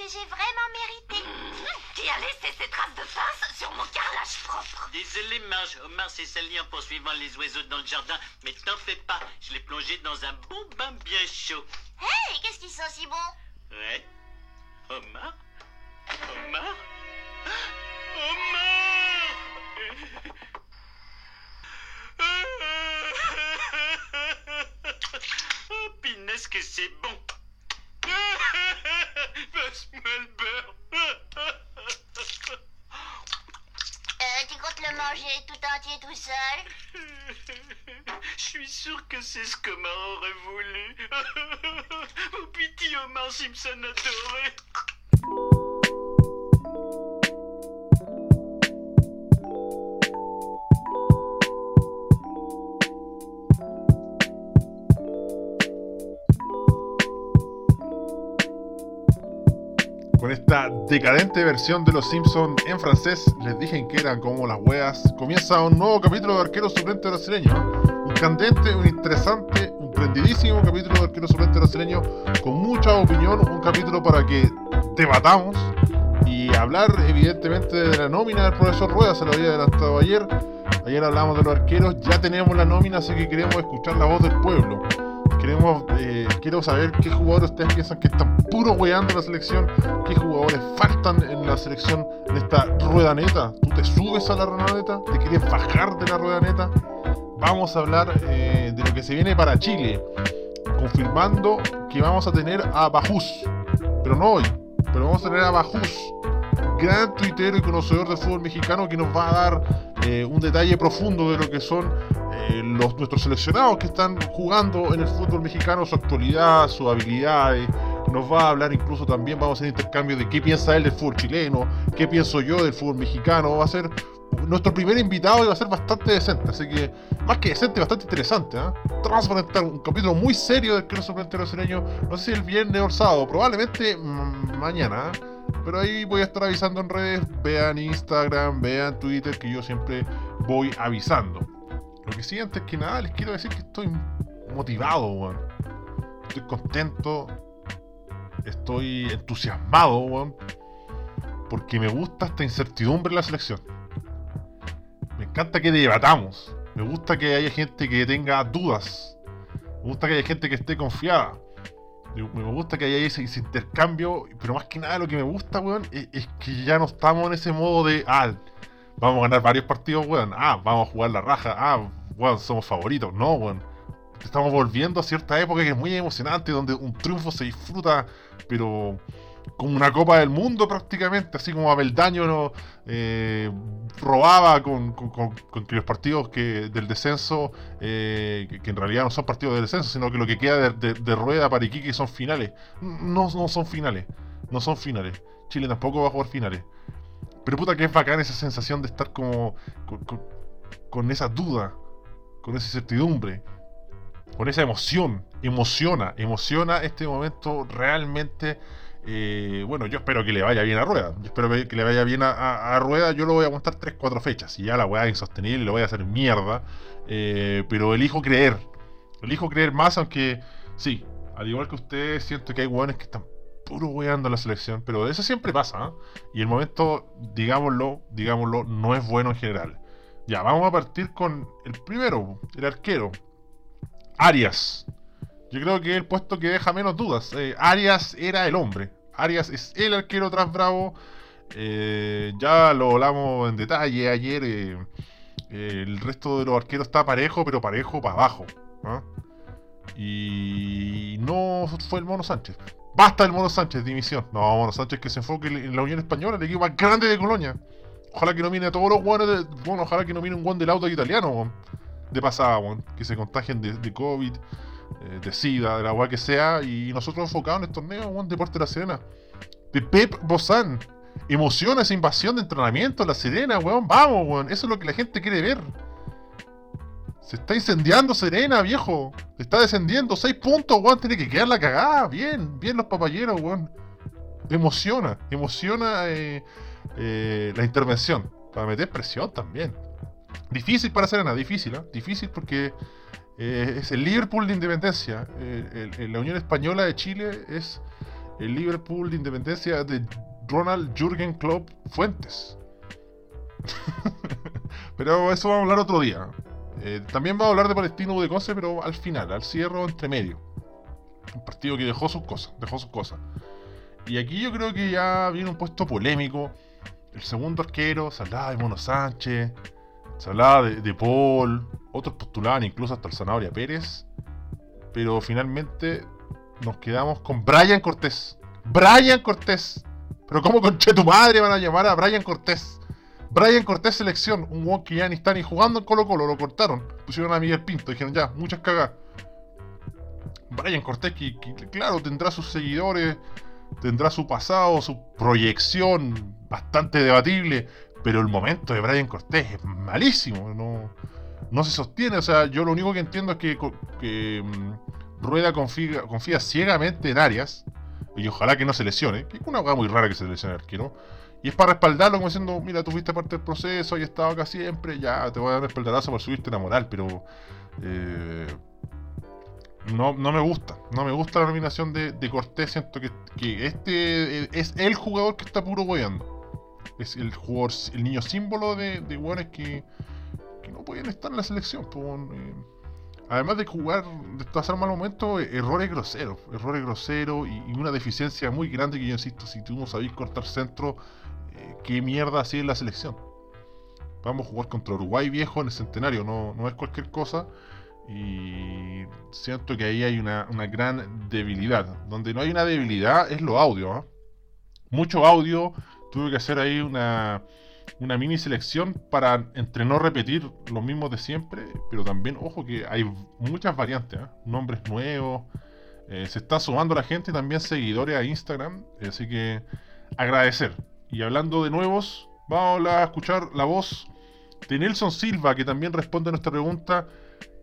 que j'ai vraiment mérité. Qui a laissé ces traces de pince sur mon carrelage propre? Désolé, Marge. Omar s'est sali en poursuivant les oiseaux dans le jardin. Mais t'en fais pas. Je l'ai plongé dans un bon bain bien chaud. Hey, qu'est-ce qui sent si bon Ouais. Omar? Omar? Omar Oh, pinesse que c'est bon Passe-moi le beurre euh, Tu comptes le manger tout entier tout seul? Je suis sûr que c'est ce qu'Omar aurait voulu. Oh pitié, Omar Simpson adoré. Con esta decadente versión de Los Simpsons en francés, les dije que eran como las weas. Comienza un nuevo capítulo de Arquero Suplente Brasileño. Un candente, un interesante, un prendidísimo capítulo de Arquero Suplente Brasileño con mucha opinión. Un capítulo para que debatamos y hablar, evidentemente, de la nómina del profesor Rueda. Se lo había adelantado ayer. Ayer hablamos de los arqueros. Ya tenemos la nómina, así que queremos escuchar la voz del pueblo queremos, eh, quiero saber qué jugadores ustedes piensan que están puro weando en la selección, qué jugadores faltan en la selección en esta rueda neta. ¿Tú te subes a la rueda neta? ¿Te quieres bajar de la rueda neta? Vamos a hablar eh, de lo que se viene para Chile, confirmando que vamos a tener a Bajus, pero no hoy, pero vamos a tener a Bajus, gran tuitero y conocedor del fútbol mexicano que nos va a dar eh, un detalle profundo de lo que son eh, los, nuestros seleccionados que están jugando en el fútbol mexicano, su actualidad, sus habilidades. Nos va a hablar incluso también, vamos a hacer intercambio de qué piensa él del fútbol chileno, qué pienso yo del fútbol mexicano. Va a ser nuestro primer invitado y va a ser bastante decente, así que más que decente, bastante interesante. ¿eh? Vamos a presentar un capítulo muy serio del que suplente brasileño, no sé si el viernes o el sábado, probablemente mm, mañana. ¿eh? Pero ahí voy a estar avisando en redes, vean Instagram, vean Twitter, que yo siempre voy avisando. Lo que sí, antes que nada, les quiero decir que estoy motivado, weón. Estoy contento, estoy entusiasmado, weón. Porque me gusta esta incertidumbre en la selección. Me encanta que debatamos. Me gusta que haya gente que tenga dudas. Me gusta que haya gente que esté confiada. Me gusta que haya ese, intercambio, pero más que nada lo que me gusta, weón, es, es, que ya no estamos en ese modo de, ah, vamos a ganar varios partidos, weón, ah, vamos a jugar la raja, ah, weón, somos favoritos. No, weón. Estamos volviendo a cierta época que es muy emocionante, donde un triunfo se disfruta, pero como una Copa del Mundo prácticamente, así como Abel Daño no, eh, robaba con, los partidos que, del descenso, eh, que, en realidad no son partidos de descenso, sino que lo que queda de rueda para Iquique son finales. No, no son finales, no son finales. Chile tampoco va a jugar finales. Pero puta que es bacán esa sensación de estar como con, esa duda, con esa incertidumbre, con esa emoción. Emociona, emociona este momento realmente eh, bueno, yo espero que le vaya bien a Rueda. Yo espero que le vaya bien a, Rueda. Yo lo voy a aguantar 3-4 fechas. Y ya la weá es insostenible, lo voy a hacer mierda. Eh, pero elijo creer. Elijo creer más, aunque sí, al igual que ustedes, siento que hay weones que están puro weando la selección. Pero eso siempre pasa. ¿eh? Y el momento, digámoslo, digámoslo, no es bueno en general. Ya, vamos a partir con el primero, el arquero. Arias. Yo creo que es el puesto que deja menos dudas. Eh, Arias era el hombre. Arias es el arquero tras Bravo. Eh, ya lo hablamos en detalle ayer. Eh, el resto de los arqueros está parejo, pero parejo para abajo. Y no fue el Mono Sánchez. Basta el Mono Sánchez, dimisión. No, Mono Sánchez que se enfoque en la Unión Española, el equipo más grande de Colonia. Ojalá que no viene a todos los guanes de. Bueno, ojalá que no viene un guan del auto italiano, de pasada, que se contagien de COVID eh, de SIDA, de la agua que sea, y nosotros enfocados en el torneo, weón, Deporte de la Serena. De Pep Bozán. Emociona esa invasión de entrenamiento en la Serena, weón. Vamos, weón. Eso es lo que la gente quiere ver. Se está incendiando Serena, viejo. Está descendiendo. 6 puntos, weón. Tiene que quedar la cagada. Bien, bien los papayeros, weón. Emociona, emociona eh, eh, la intervención. Para meter presión también. Difícil para Serena, difícil, ¿eh? Difícil porque eh, es el Liverpool de independencia. La Unión Española de Chile es el Liverpool de Independencia de Ronald Jürgen Klopp Fuentes. pero eso vamos a hablar otro día. Eh, también vamos a hablar de Palestino de Cose, pero al final, al cierre entre medio. Un partido que dejó sus cosas, dejó sus cosas. Y aquí yo creo que ya viene un puesto polémico. El segundo arquero, se hablaba de Mono Sánchez, se hablaba de, Paul, otros postulaban incluso hasta el Zanahoria Pérez. Pero finalmente nos quedamos con Brian Cortés. Brian Cortés. Pero ¿cómo conche tu madre van a llamar a Brian Cortés? Brian Cortés selección, un won que ya ni está ni jugando en Colo Colo, lo cortaron. Pusieron a Miguel Pinto, dijeron ya, muchas cagas. Brian Cortés, claro, tendrá sus seguidores, tendrá su pasado, su proyección bastante debatible, pero el momento de Brian Cortés es malísimo, no, no se sostiene. O sea, yo lo único que entiendo es que, mm, Rueda confía, ciegamente en Arias, y ojalá que no se lesione, que es una cosa muy rara que se lesione el arquero. Y es para respaldarlo como diciendo, mira, tú fuiste parte del proceso y estado acá siempre, ya te voy a dar un respaldarazo por subirte la moral, pero eh, no, no me gusta. No me gusta la nominación de, Cortés. Siento que, este es el jugador que está puro goyando. Es el jugador, el niño símbolo de, de jugadores que, no pueden estar en la selección. Eh, además de jugar, de pasar mal momento, errores groseros. Errores groseros y, una deficiencia muy grande que yo insisto, si tú no sabéis cortar centro, eh, qué mierda así la selección. Vamos a jugar contra Uruguay viejo en el centenario, no, no es cualquier cosa. Y siento que ahí hay una, gran debilidad. Donde no hay una debilidad es lo audio. ¿ah? Mucho audio. Tuve que hacer ahí una, una mini selección para entre no repetir los mismos de siempre. Pero también, ojo, que hay muchas variantes. ¿ah? Nombres nuevos. Eh, se está sumando la gente también seguidores a Instagram. Así que agradecer. Y hablando de nuevos, vamos a escuchar la voz de Nelson Silva, que también responde a nuestra pregunta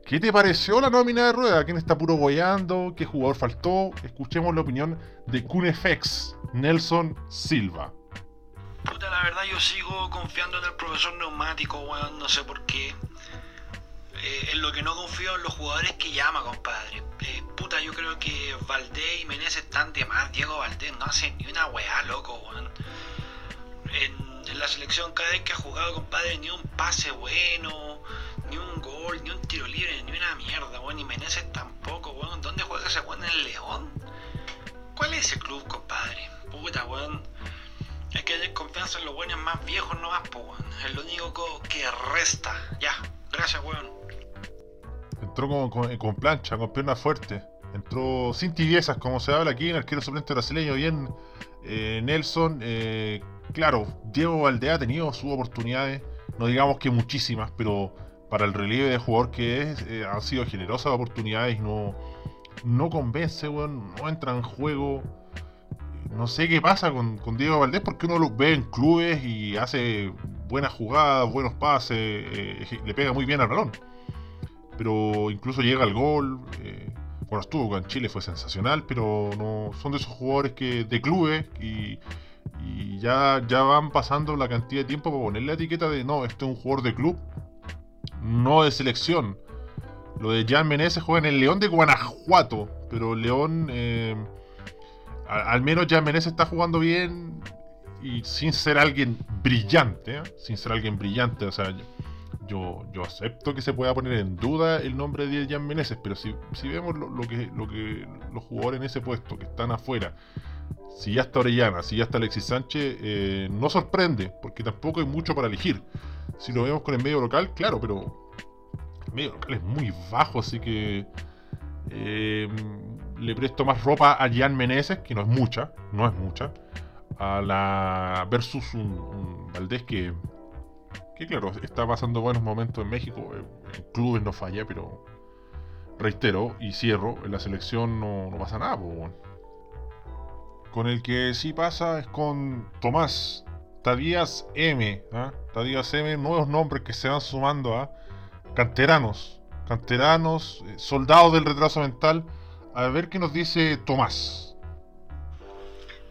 ¿Qué te pareció la nómina de Rueda? ¿Quién está puro boyando? ¿Qué jugador faltó? Escuchemos la opinión de Cunefex, Nelson Silva. La verdad yo sigo confiando en el profesor neumático, weón, no sé por qué. Eh, en lo que no confío en los jugadores que llama, compadre. Eh, puta, yo creo que Valdés y Menezes están de más. Diego Valdés no hace ni una weá, loco, weón. En, la selección cada vez que ha jugado, compadre, ni un pase bueno ni un gol, ni un tiro libre, ni una mierda, weón. Ni Meneses tampoco, weón. ¿Dónde juega ese weón en el León? ¿Cuál es ese club, compadre? Puta, weón. Hay que tener confianza en los buenos más viejos no más, weón. Es lo único que resta. Ya, gracias, weón. Entró con, con, plancha, con pierna fuerte. Entró sin tibiezas, como se habla aquí en el arquero suplente brasileño. Bien, eh, Nelson. Eh, claro, Diego Valdea ha tenido sus oportunidades. No digamos que muchísimas, pero para el relieve de jugador que es, eh, han sido generosas oportunidades y no, no convence, weón, no entra en juego. No sé qué pasa con, Diego Valdés porque uno lo ve en clubes y hace buenas jugadas, buenos pases, eh, le pega muy bien al balón. Pero incluso llega al gol. Eh, bueno, estuvo con Chile, fue sensacional, pero no son de esos jugadores que de clubes y, y ya, ya van pasando la cantidad de tiempo para ponerle la etiqueta de no, este es un jugador de club no de selección. Lo de Jan Menezes juega en el León de Guanajuato, pero León, eh, al menos Jan Menezes está jugando bien y sin ser alguien brillante, ¿eh? sin ser alguien brillante, o sea, yo, yo acepto que se pueda poner en duda el nombre de Jan Menezes, pero si, si vemos lo, que, lo que los jugadores en ese puesto que están afuera, si ya está Orellana, si ya está Alexis Sánchez, eh, no sorprende, porque tampoco hay mucho para elegir. Si lo vemos con el medio local, claro, pero el medio local es muy bajo, así que eh, le presto más ropa a Jan Meneses, que no es mucha, no es mucha, a la versus un, Valdés que, que, claro, está pasando buenos momentos en México, en clubes no falla, pero reitero y cierro, en la selección no, pasa nada. Con el que sí pasa es con Tomás Tadías M. ¿ah? Tadías M, nuevos nombres que se van sumando a canteranos, canteranos, eh, soldados del retraso mental. A ver qué nos dice Tomás.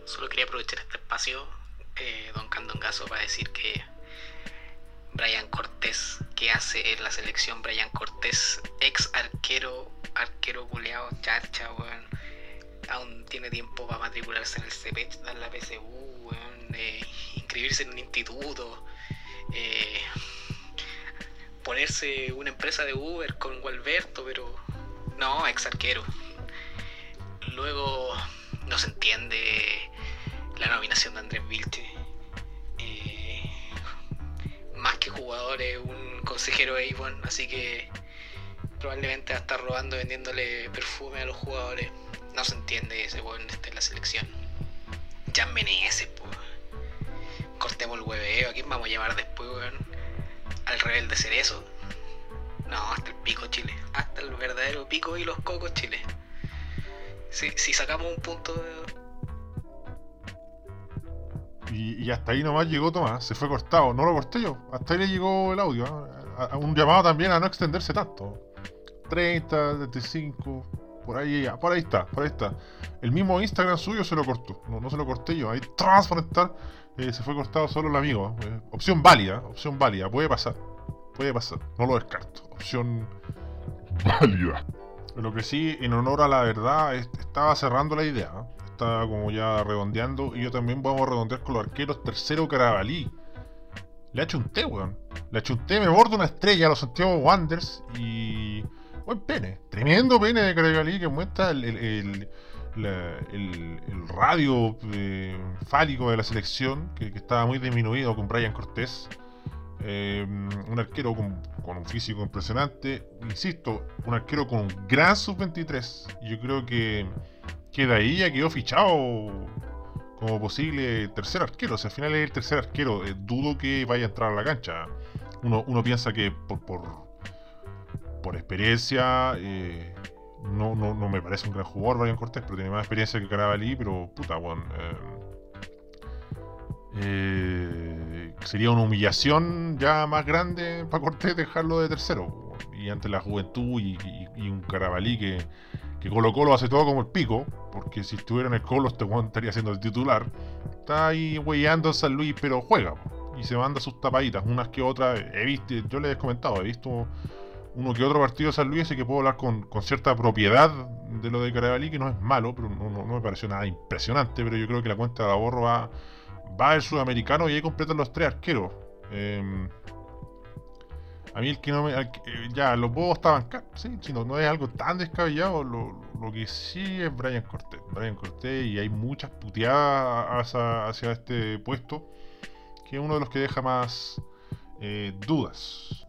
Solo quería aprovechar este espacio, eh, don Candongazo, para decir que Brian Cortés, que hace en la selección Brian Cortés, ex arquero, arquero culeado, charcha, weón aún tiene tiempo para matricularse en el dar la PSU, weón, eh, inscribirse en un instituto, eh, ponerse una empresa de Uber con Gualberto, pero no, ex arquero. Luego no se entiende la nominación de Andrés Vilche. Eh, más que jugador es un consejero de Avon, así que probablemente va a estar robando, vendiéndole perfume a los jugadores. No se entiende ese weón este la selección. Jan Meneses, po. Cortemos el hueveo. ¿A quién vamos a llamar después, weón? Al rebelde cerezo. No, hasta el pico Chile. Hasta el verdadero pico y los cocos Chile. Si, si sacamos un punto de... Y, y hasta ahí nomás llegó Tomás, se fue cortado, no lo corté yo, hasta ahí le llegó el audio. A- a un llamado también a no extenderse tanto. 30, 35, por ahí, ya, por ahí está, por ahí está. El mismo Instagram suyo se lo cortó, no, no se lo corté yo, ahí transparentar, eh, se fue cortado solo el amigo. eh, opción válida, opción válida, puede pasar, puede pasar, no lo descarto. Opción válida. Lo que sí, en honor a la verdad, es- estaba cerrando la idea. Estaba como ya redondeando. Y yo también vamos a redondear con los arqueros. Tercero Carabalí. Le achunté, weón. Le achunté, me bordo una estrella a los Santiago Wanderers. Y. Buen pene. Tremendo pene de Carabalí que muestra el, el, el- el radio eh, fálico de la selección. Que, que estaba muy disminuido con Brian Cortés. Eh, un arquero con, un físico impresionante. Insisto, un arquero con un gran sub-23. Yo creo que, que de ahí ya quedó fichado como posible tercer arquero. O sea, al final es el tercer arquero. Eh, dudo que vaya a entrar a la cancha. Uno, uno piensa que por, por, por experiencia. eh, no, no, no me parece un gran jugador Brian Cortés, pero tiene más experiencia que Carabalí, pero puta, bueno, eh, sería una humillación ya más grande para Cortés dejarlo de tercero. Y ante la juventud y, un Carabalí que, que Colo Colo hace todo como el pico, porque si estuviera en el Colo este weón estaría siendo el titular. Está ahí weyando en San Luis, pero juega. Y se manda sus tapaditas, unas que otras. He visto, yo les he comentado, he visto uno que otro partido de San Luis, así que puedo hablar con, con cierta propiedad de lo de Carabalí, que no es malo, pero no, no- no me pareció nada impresionante, pero yo creo que la cuenta de ahorro va, va el sudamericano y ahí completan los tres arqueros. Eh, a mí el que no me... eh, ya, los bobos estaban... ca- Sí, no, no es algo tan descabellado, lo, lo que sí es Brian Cortés. Brian Cortés y hay muchas puteadas hacia, hacia este puesto, que es uno de los que deja más eh, dudas.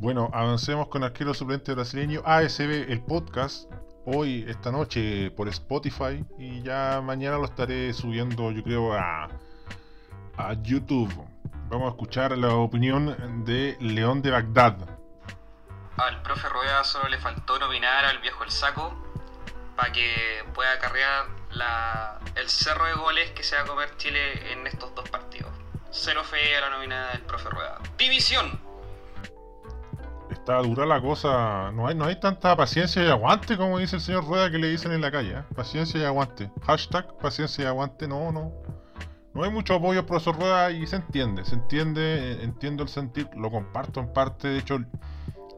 Bueno, avancemos con arquero suplente brasileño ASB, el podcast, hoy, esta noche, por Spotify. Y ya mañana lo estaré subiendo, yo creo, a, a YouTube. Vamos a escuchar la opinión de León de Bagdad. Al profe Rueda solo le faltó nominar al viejo El Saco para que pueda acarrear la, el cerro de goles que se va a comer Chile en estos dos partidos. Cero fe a la nómina del profe Rueda. División. Está dura la cosa. No hay, no hay tanta paciencia y aguante como dice el señor Rueda que le dicen en la calle. ¿eh? Paciencia y aguante. Hashtag paciencia y aguante. No, no. No hay mucho apoyo al profesor Rueda y se entiende. Se entiende, eh, entiendo el sentir, lo comparto en parte. De hecho,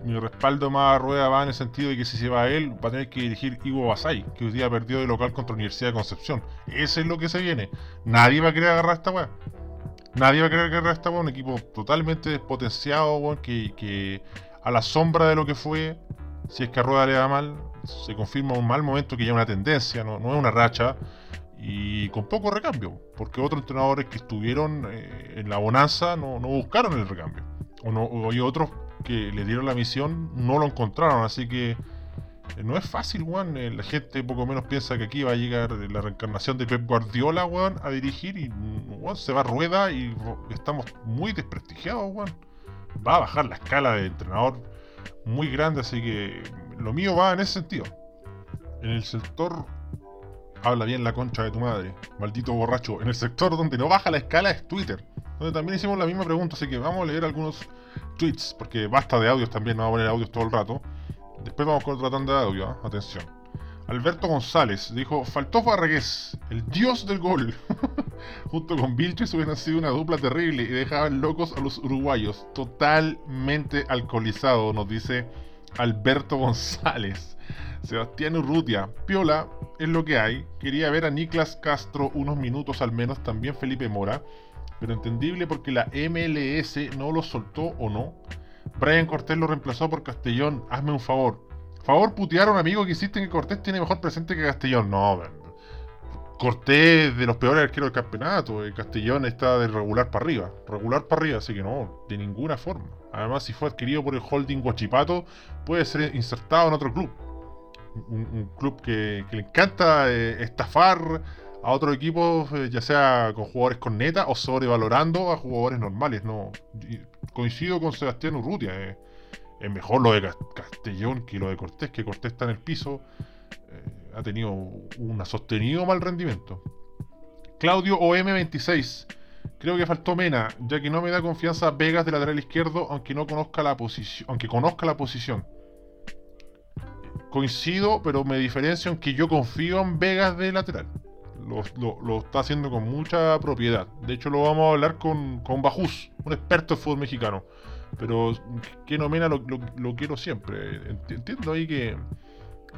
mi respaldo más a Rueda va en el sentido de que si se va a él, va a tener que dirigir Ivo Basay, que hoy día perdió de local contra la Universidad de Concepción. Ese es lo que se viene. Nadie va a querer agarrar esta weá. Nadie va a querer agarrar esta weá. Un equipo totalmente despotenciado, weón, que, que a la sombra de lo que fue, si es que a Rueda le da mal, se confirma un mal momento que ya es una tendencia, no, no es una racha, y con poco recambio, porque otros entrenadores que estuvieron eh, en la bonanza no, no buscaron el recambio, o, no, hay otros que le dieron la misión, no lo encontraron, así que eh, no es fácil, weón. eh, la gente poco menos piensa que aquí va a llegar la reencarnación de Pep Guardiola, weón, a dirigir y weón, se va a rueda y estamos muy desprestigiados, weón va a bajar la escala de entrenador muy grande, así que lo mío va en ese sentido. En el sector habla bien la concha de tu madre, maldito borracho. En el sector donde no baja la escala es Twitter, donde también hicimos la misma pregunta, así que vamos a leer algunos tweets, porque basta de audios también, no vamos a poner audios todo el rato. Después vamos con otra tanda de audio, ¿ah? atención. Alberto González dijo, faltó Farragués, el dios del gol. Junto con Vilches hubieran sido una dupla terrible y dejaban locos a los uruguayos. Totalmente alcoholizado, nos dice Alberto González. Sebastián Urrutia, Piola, es lo que hay. Quería ver a Niklas Castro unos minutos al menos, también Felipe Mora. Pero entendible porque la MLS no lo soltó o no. Brian Cortés lo reemplazó por Castellón. Hazme un favor. Favor putear a un amigo que insiste que Cortés tiene mejor presente que Castellón. No, Cortés de los peores arqueros del campeonato. El Castellón está de regular para arriba. Regular para arriba, así que no, de ninguna forma. Además, si fue adquirido por el holding Guachipato, puede ser insertado en otro club. Un, club que, le encanta eh, estafar a otros equipos, eh, ya sea con jugadores con neta o sobrevalorando a jugadores normales. No, coincido con Sebastián Urrutia. Eh, es mejor lo de Castellón que lo de Cortés, que Cortés está en el piso ha tenido un sostenido mal rendimiento. Claudio OM26. Creo que faltó Mena, ya que no me da confianza Vegas de lateral izquierdo, aunque no conozca la posición. Aunque conozca la posición. Coincido, pero me diferencio en que yo confío en Vegas de lateral. Lo, está haciendo con mucha propiedad. De hecho, lo vamos a hablar con, con Bajús, un experto en fútbol mexicano. Pero que no Mena lo, lo quiero siempre. Entiendo ahí que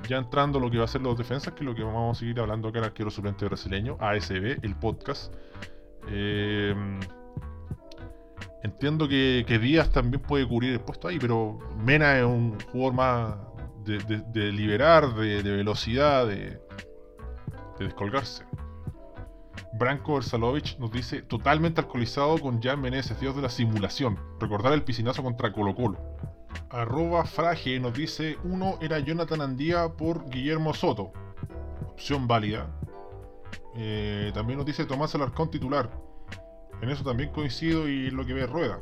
ya entrando lo que va a ser los defensas, que es lo que vamos a seguir hablando acá en Arquero Suplente Brasileño, ASB, el podcast. Eh, entiendo que, Díaz también puede cubrir el puesto ahí, pero Mena es un jugador más de, liberar, de, velocidad, de, descolgarse. Branko Versalovic nos dice totalmente alcoholizado con Jan Meneses, dios de la simulación. Recordar el piscinazo contra Colo Colo. Arroba Frage nos dice, uno era Jonathan Andía por Guillermo Soto. Opción válida. Eh, también nos dice Tomás Alarcón titular. En eso también coincido y lo que ve Rueda.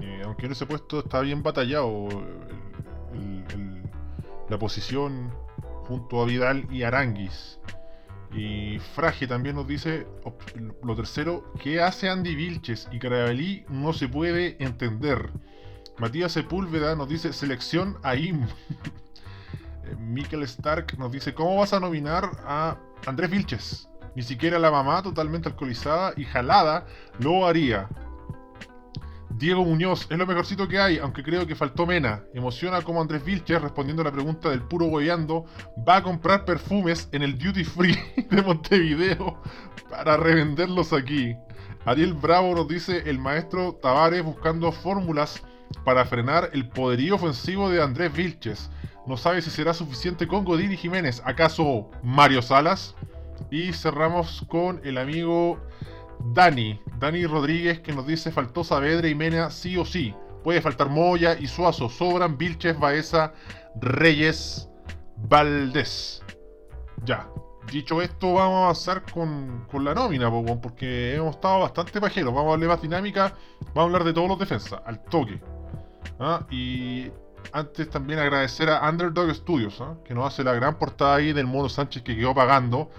Eh, aunque en ese puesto está bien batallado la posición junto a Vidal y Aranguis. Y Frage también nos dice lo tercero, ¿qué hace Andy Vilches y Carabalí? No se puede entender. Matías Sepúlveda nos dice selección AIM. Eh, Mikel Stark nos dice, ¿cómo vas a nominar a Andrés Vilches? Ni siquiera la mamá totalmente alcoholizada y jalada lo haría. Diego Muñoz, es lo mejorcito que hay, aunque creo que faltó Mena. Emociona como Andrés Vilches, respondiendo a la pregunta del puro hueveando, va a comprar perfumes en el Duty Free de Montevideo para revenderlos aquí. Ariel Bravo nos dice, el maestro Tavares buscando fórmulas para frenar el poderío ofensivo de Andrés Vilches. No sabe si será suficiente con Godín y Jiménez. ¿Acaso Mario Salas? Y cerramos con el amigo Dani. Dani Rodríguez que nos dice faltó Saavedra y Mena sí o sí. Puede faltar Moya y Suazo. Sobran Vilches, Baeza, Reyes, Valdés. Ya. Dicho esto, vamos a avanzar con, la nómina, porque hemos estado bastante pajeros. Vamos a darle más dinámica. Vamos a hablar de todos los defensas, al toque. ¿Ah? Y antes también agradecer a Underdog Studios, ¿ah? que nos hace la gran portada ahí del Mono Sánchez que quedó pagando.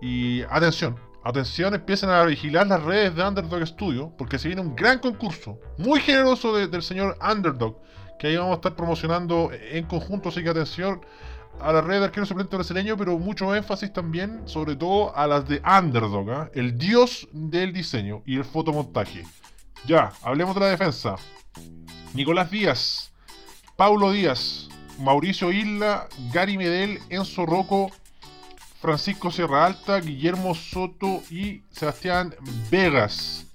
Y atención, atención, empiecen a vigilar las redes de Underdog Studios, porque se viene un gran concurso, muy generoso del señor Underdog, que ahí vamos a estar promocionando en conjunto, así que atención a la red de arquero suplente brasileño, pero mucho énfasis también, sobre todo a las de Underdog, ¿ah? el dios del diseño y el fotomontaje. Ya, hablemos de la defensa. Nicolás Díaz, Paulo Díaz, Mauricio Isla, Gary Medel, Enzo Rocco, Francisco Sierra Alta, Guillermo Soto y Sebastián Vegas.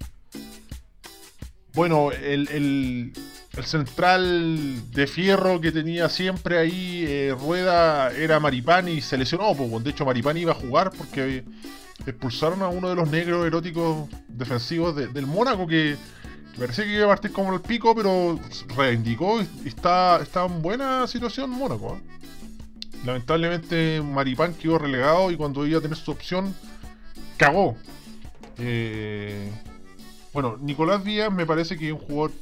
Bueno, el, central de fierro que tenía siempre ahí eh, Rueda era Maripani y se lesionó. Pues, de hecho, Maripani iba a jugar porque expulsaron a uno de los negros eróticos defensivos del Mónaco que Parecía que iba a partir como el pico, pero reivindicó y está, está en buena situación Mónaco. ¿eh? Lamentablemente Maripán quedó relegado y cuando iba a tener su opción, cagó. Eh, bueno, Nicolás Díaz me parece que es un jugador,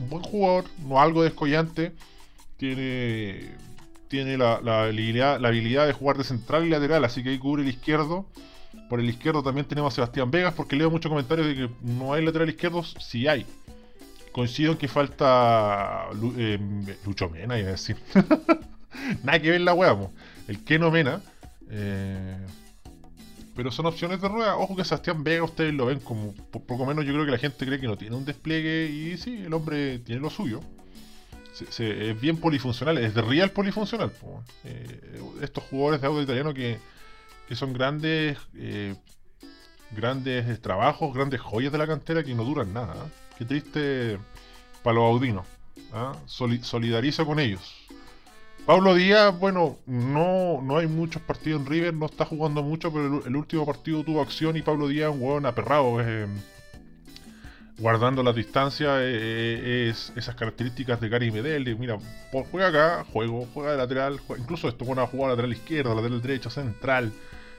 un buen jugador, no algo descollante. Tiene, tiene la, habilidad, la habilidad de jugar de central y lateral, así que ahí cubre el izquierdo. Por el izquierdo también tenemos a Sebastián Vegas, porque leo muchos comentarios de que no hay lateral izquierdo, sí hay. Coincido en que falta eh, Lucho Mena, iba a decir. Nada que ver la hueá, el Keno Mena. Eh, pero son opciones de rueda. Ojo que Sebastián Vega ustedes lo ven como, por poco menos yo creo que la gente cree que no tiene un despliegue y sí, el hombre tiene lo suyo. es bien polifuncional, es de real polifuncional. po. Eh, estos jugadores de audio italiano que, que son grandes eh, grandes trabajos, grandes joyas de la cantera que no duran nada. ¿eh? Qué triste para los audinos. ¿ah? Soli- solidarizo con ellos. Pablo Díaz, bueno, no, no hay muchos partidos en River, no está jugando mucho, pero el, último partido tuvo acción y Pablo Díaz, un huevón aperrado, eh, guardando las distancias, eh, eh, es esas características de Gary Medel, de mira, juega acá, juego, juega de lateral, juega- incluso esto bueno a jugar lateral izquierdo, lateral derecho, central.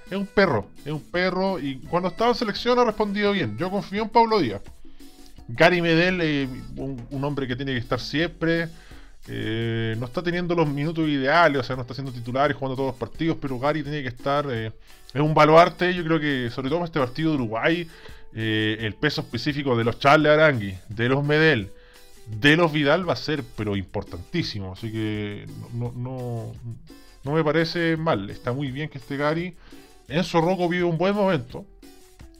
Es un perro, es un perro y cuando estaba en selección ha respondido bien. Yo confío en Pablo Díaz. Gary Medel, eh, un, hombre que tiene que estar siempre. eh, no está teniendo los minutos ideales, o sea, no está siendo titular y jugando todos los partidos, pero Gary tiene que estar. eh, es un baluarte, yo creo que, sobre todo para este partido de Uruguay, el peso específico de los Charles Arangui, de los Medel, de los Vidal va a ser, pero importantísimo. Así que no, no, no me parece mal. Está muy bien que esté Gary. Enzo Rocco vive un buen momento.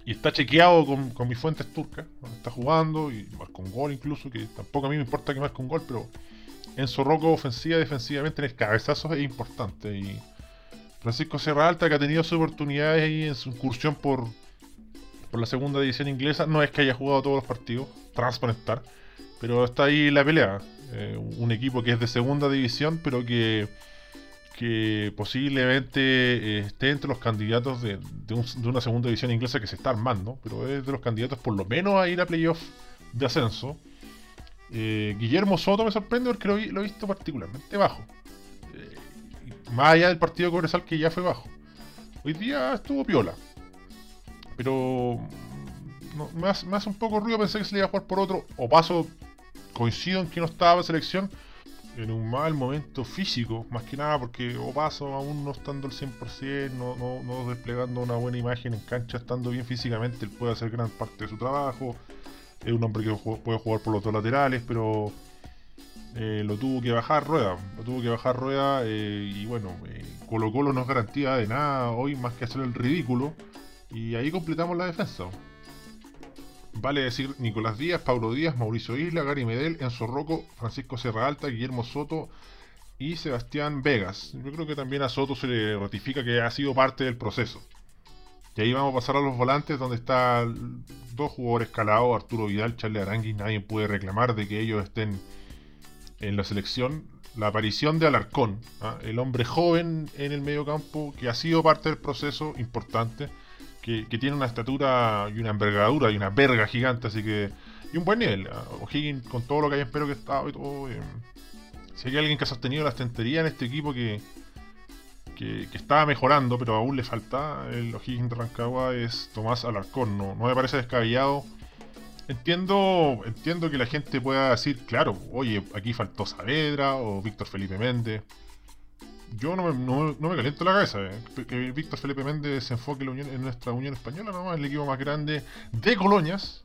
Y está chequeado con, mis fuentes turcas. Está jugando y marca un gol incluso. Que tampoco a mí me importa que marque un gol, pero Enzo Rocco ofensiva, defensivamente en el cabezazo es importante. Y Francisco Serra Alta, que ha tenido sus oportunidades ahí en su incursión por, por la segunda división inglesa, no es que haya jugado todos los partidos, transparentar, pero está ahí la pelea. Eh, un equipo que es de segunda división, pero que, que posiblemente eh, esté entre los candidatos de, de un- de una segunda división inglesa que se está armando, pero es de los candidatos por lo menos a ir a playoff de ascenso. Eh, Guillermo Soto me sorprende porque lo, lo he visto particularmente bajo. Eh, más allá del partido de Cobresal que ya fue bajo. Hoy día estuvo piola. Pero no, me, hace, un poco ruido, pensé que se le iba a jugar por otro. O paso, coincido en que no estaba selección. En un mal momento físico, más que nada, porque Opaso aún no estando al 100%, no, no, no desplegando una buena imagen en cancha, estando bien físicamente, él puede hacer gran parte de su trabajo. Es un hombre que puede jugar por los dos laterales, pero eh, lo tuvo que bajar rueda. Lo tuvo que bajar rueda eh, y bueno, eh, Colo Colo no es garantía de nada hoy más que hacer el ridículo. Y ahí completamos la defensa. Vale decir Nicolás Díaz, Pablo Díaz, Mauricio Isla, Gary Medel, Enzo Rocco, Francisco Serra Alta, Guillermo Soto y Sebastián Vegas. Yo creo que también a Soto se le ratifica que ha sido parte del proceso. Y ahí vamos a pasar a los volantes donde están dos jugadores calados, Arturo Vidal, Charlie Arangui. Nadie puede reclamar de que ellos estén en la selección. La aparición de Alarcón, ¿ah? el hombre joven en el medio campo que ha sido parte del proceso importante, que, tiene una estatura y una envergadura y una verga gigante, así que. Y un buen nivel. O'Higgins, con todo lo que hay espero que estaba y todo. eh, si hay alguien que ha sostenido la estantería en este equipo que, que, que estaba mejorando, pero aún le falta el O'Higgins de Rancagua, es Tomás Alarcón. No, no me parece descabellado. Entiendo, entiendo que la gente pueda decir, claro, oye, aquí faltó Saavedra o Víctor Felipe Méndez. Yo no me, caliento la cabeza. eh, Que Víctor Felipe Méndez se enfoque en, nuestra Unión Española, nomás, el equipo más grande de colonias.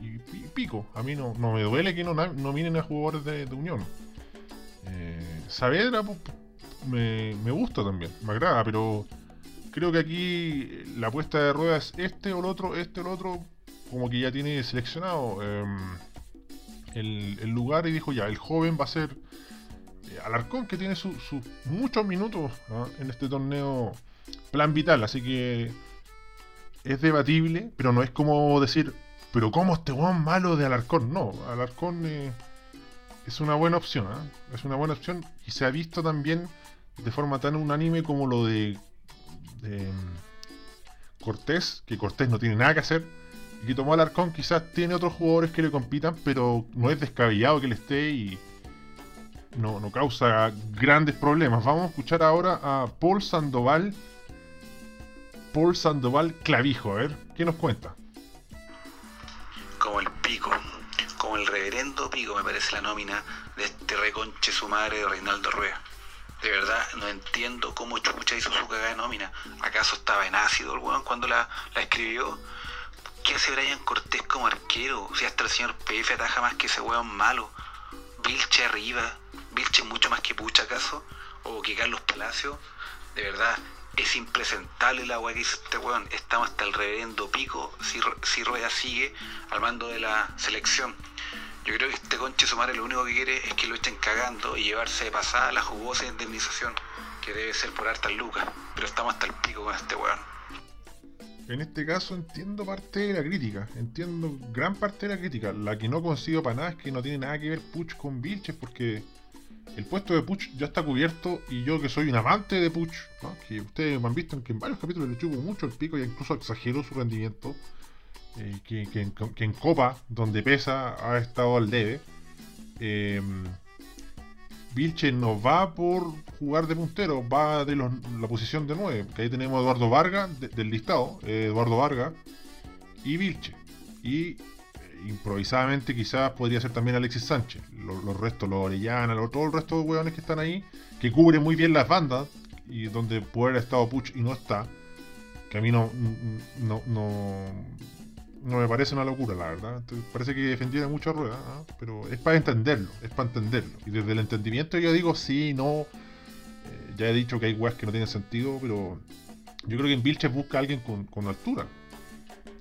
Y, pi- pico. A mí no, no me duele que no nominen a jugadores de, Unión. Eh, Saavedra me, me gusta también, me agrada, pero creo que aquí la apuesta de rueda es este o el otro, este o el otro, como que ya tiene seleccionado em, el, lugar y dijo ya, el joven va a ser Alarcón, que tiene sus su muchos minutos en este torneo plan vital, así que es debatible, pero no es como decir, pero ¿cómo este malo de Alarcón? No, Alarcón eh, es una buena opción, ¿ah? es una buena opción y se ha visto también de forma tan unánime como lo de, de, mm, Cortés, que Cortés no tiene nada que hacer y que tomó Alarcón quizás tiene otros jugadores que le compitan, pero no es descabellado que él esté y no, no causa grandes problemas. Vamos a escuchar ahora a Paul Sandoval. Paul Sandoval Clavijo, a ver, ¿qué nos cuenta? como el pico, como el reverendo pico, me parece la nómina de este reconche su madre de Reinaldo Rueda. De verdad, no entiendo cómo Chucha hizo su cagada de nómina. ¿Acaso estaba en ácido el weón cuando la, la escribió? ¿Qué hace Brian Cortés como arquero? Si hasta el señor PF ataja más que ese weón malo. Vilche arriba. Vilche mucho más que Pucha, ¿acaso? O que Carlos Palacio. De verdad, es impresentable la weá que hizo este weón. Estamos hasta el reverendo pico si, si Rueda sigue al mando de la selección. Yo creo que este conche su madre lo único que quiere es que lo echen cagando y llevarse de pasada la jugosa indemnización, que debe ser por hartas lucas. Pero estamos hasta el pico con este weón. En este caso entiendo parte de la crítica, entiendo gran parte de la crítica. La que no consigo para nada es que no tiene nada que ver Puch con Vilches porque el puesto de Puch ya está cubierto y yo que soy un amante de Puch, que ustedes me han visto que en varios capítulos le chupo mucho el pico y incluso exageró su rendimiento, eh, que, en, en Copa, donde pesa, ha estado al debe. Eh, Vilche no va por jugar de puntero, va de la posición de 9. Que ahí tenemos a Eduardo Vargas, de- del listado, eh, Eduardo Vargas y Vilche. Y improvisadamente quizás podría ser también Alexis Sánchez. Los, restos, los Orellana, los- todo el resto de hueones que están ahí, que cubren muy bien las bandas, y donde puede haber estado Puch y no está. Que a mí no, no, no, no me parece una locura, la verdad. Parece que defendiera mucho a Rueda, ¿ah? pero es para entenderlo, es para entenderlo. Y desde el entendimiento yo digo sí, no. eh, ya he dicho que hay weas que no tienen sentido, pero yo creo que en Vilches busca a alguien con, con altura.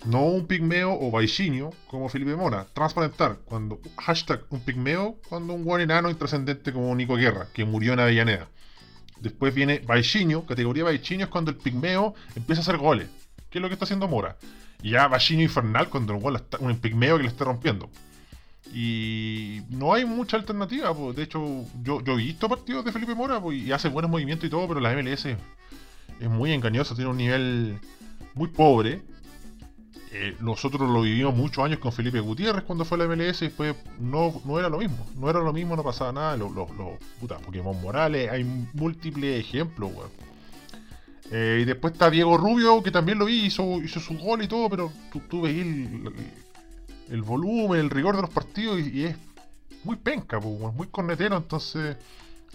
No un pigmeo o baixinio como Felipe Mora. Transparentar. Cuando, hashtag un pigmeo cuando un buen enano intrascendente como Nico Guerra, que murió en Avellaneda. Después viene baixinio, categoría baixinio es cuando el pigmeo empieza a hacer goles. ¿Qué es lo que está haciendo Mora? Y ya baixinio infernal cuando un pigmeo que le está rompiendo. Y no hay mucha alternativa. po. De hecho, yo, yo he visto partidos de Felipe Mora y hace buenos movimientos y todo, pero la MLS es muy engañosa, tiene un nivel muy pobre. Eh, nosotros lo vivimos muchos años con Felipe Gutiérrez cuando fue a la MLS y después no, no era lo mismo. No era lo mismo, no pasaba nada. Los los- puta, Pokémon Morales, hay múltiples ejemplos, weón. Eh, y después está Diego Rubio, que también lo vi, hizo, hizo su gol y todo, pero tú, tú el, el volumen, el rigor de los partidos y, es muy penca, weón, muy cornetero, entonces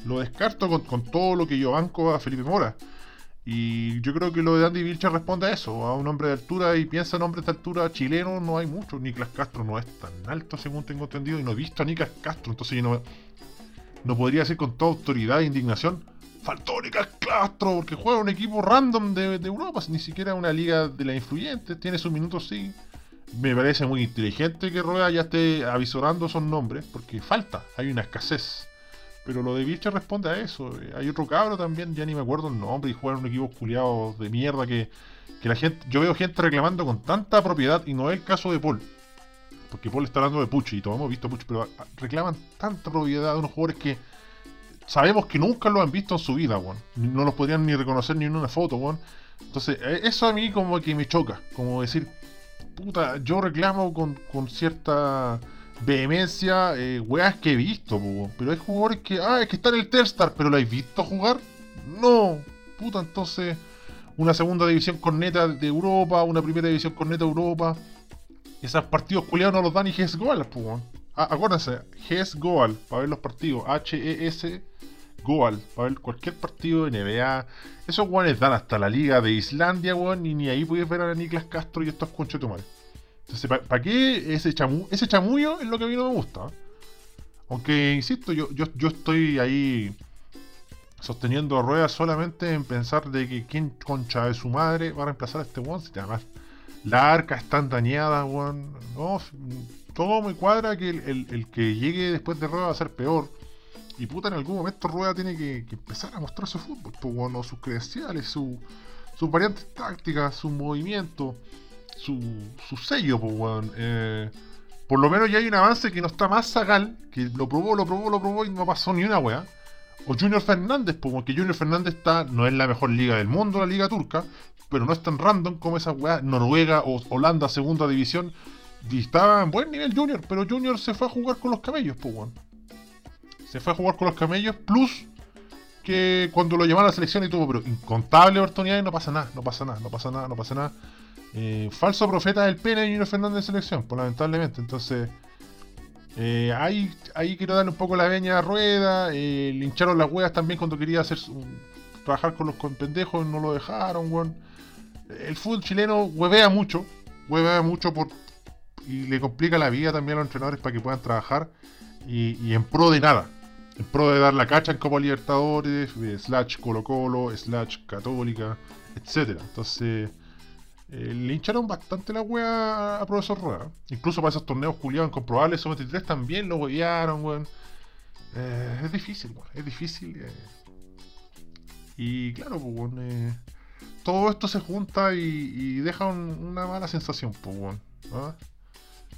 lo descarto con, con todo lo que yo banco a Felipe Mora. Y yo creo que lo de Andy Vilches responde a eso, a un hombre de altura y piensa en hombres de altura chileno, no hay mucho. Niklas Castro no es tan alto según tengo entendido y no he visto a Niklas Castro, entonces no, no podría decir con toda autoridad e indignación, faltó Niklas Castro porque juega un equipo random de, de Europa, ni siquiera una liga de la influyente, tiene sus minutos sí. Me parece muy inteligente que Rueda ya esté avisorando esos nombres, porque falta, hay una escasez. Pero lo de Vilche responde a eso. Eh, Hay otro cabro también, ya ni me acuerdo el nombre, y juega en un equipo culiado de mierda que, que la gente. Yo veo gente reclamando con tanta propiedad, y no es el caso de Paul. Porque Paul está hablando de Puchi, y todos hemos visto a pero ah, reclaman tanta propiedad de unos jugadores que sabemos que nunca lo han visto en su vida, weón. No los podrían ni reconocer ni en una foto, weón. Entonces, eh, eso a mí como que me choca. Como decir, puta, yo reclamo con, con cierta vehemencia eh, weas que he visto, pero hay jugadores que, ah, es que está en el Telstar, pero ¿lo has visto jugar? No, puta, entonces una segunda división corneta de Europa, una primera división corneta de Europa, esos partidos culiados no los dan ni GES Goal, po. Ah, acuérdense, GES Goal, para ver los partidos, H-E-S Goal, para ver cualquier partido de NBA. Esos weones dan hasta la liga de Islandia, weón, y ni ahí puedes ver a Niklas Castro y estos conchetumares. Entonces, ¿para qué ese, chamu ese chamullo es lo que a mí no me gusta? Aunque, insisto, yo, yo, yo estoy ahí sosteniendo ruedas solamente en pensar de que quién concha de su madre va a reemplazar a este weón. Si además la arca están dañadas, weón. No, todo me cuadra que el, el- el que llegue después de rueda va a ser peor. Y puta, en algún momento Rueda tiene que, que empezar a mostrar su fútbol, pues, bueno, sus credenciales, su, sus variantes tácticas, su movimiento, su, su sello, pues, weón. Eh, por lo menos ya hay un avance que no está más Zagal, que lo probó, lo probó, lo probó y no pasó ni una wea. O Junior Fernández, pues, porque Junior Fernández está, no es la mejor liga del mundo, la liga turca, pero no es tan random como esa weá, Noruega o Holanda, segunda división. Y estaba en buen nivel Junior, pero Junior se fue a jugar con los camellos, pues, weón. Se fue a jugar con los camellos, plus que cuando lo llamaron a la selección y tuvo pero incontable oportunidades no pasa nada, no pasa nada, no pasa nada, no pasa nada. Eh, falso profeta del pene de Junior Fernández en selección, pues lamentablemente. Entonces, eh, ahí, ahí quiero darle un poco la veña a Rueda. Eh, le hincharon las huevas también cuando quería hacer trabajar con los con pendejos, no lo dejaron, weón. El fútbol chileno huevea mucho, huevea mucho por, y le complica la vida también a los entrenadores para que puedan trabajar y, y en pro de nada. En pro de dar la cacha en Copa Libertadores, slash Colo Colo, slash Católica, etcétera. Entonces, eh, le hincharon bastante la wea a, profesor Rueda. Incluso para esos torneos culiados incomprobables, esos 23 también lo huevearon, weón. Eh, es difícil, weón. Es difícil. eh. Y claro, pues, eh, todo esto se junta y, deja un- una mala sensación, pues. ¿ah?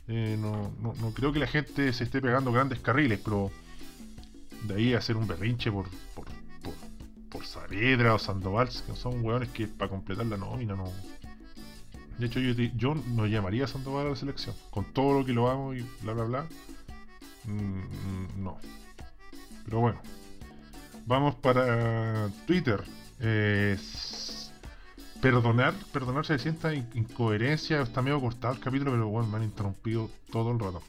No, creo que la gente se esté pegando grandes carriles, pero de ahí hacer un berrinche por, por, por, por Saavedra o Sandoval, que son weones que para completar la nómina no. De hecho, yo, no llamaría a Sandoval a la selección. Con todo lo que lo hago y bla bla bla. mm, mm, no. Pero bueno. Vamos para Twitter. Perdonar, perdonar si sienta in- incoherencia. Está medio cortado el capítulo, pero bueno, me han interrumpido todo el rato.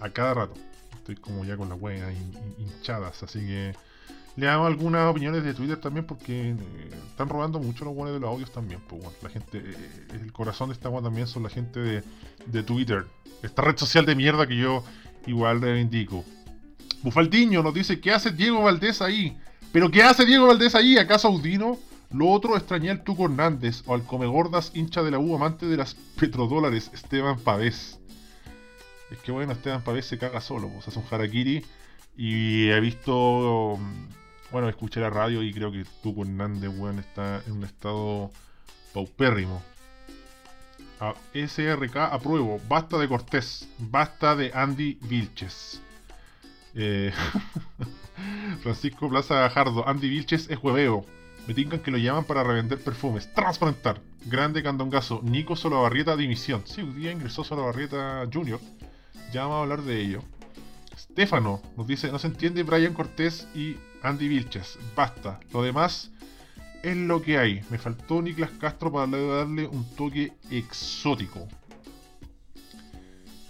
A cada rato. Estoy como ya con las hin- hinchadas, así que le damos algunas opiniones de Twitter también porque eh, están robando mucho los buenos de los audios también. Pues la gente, eh, el corazón de esta wea también son la gente de, de Twitter. Esta red social de mierda que yo igual reivindico. Bufaldiño nos dice, ¿qué hace Diego Valdés ahí? ¿Pero qué hace Diego Valdés ahí? ¿Acaso Audino? Lo otro extrañé al Tuco Hernández o al Comegordas hincha de la U amante de las petrodólares, Esteban Pavés. Es que bueno, Esteban Pavés se caga solo, pues hace un harakiri y he visto, mm, bueno, escuché la radio y creo que Tuco Hernández, weón, está en un estado paupérrimo. A SRK apruebo, basta de Cortés, basta de Andy Vilches. Eh, Francisco Plaza Gajardo, Andy Vilches es hueveo. Me tincan que lo llaman para revender perfumes. Transparentar. Grande candongazo. Nico Solabarrieta dimisión. Sí, un día ingresó Solabarrieta Jr. Ya vamos a hablar de ello. Stefano nos dice, no se entiende Brian Cortés y Andy Vilches. Basta. Lo demás es lo que hay. Me faltó Niklas Castro para darle un toque exótico.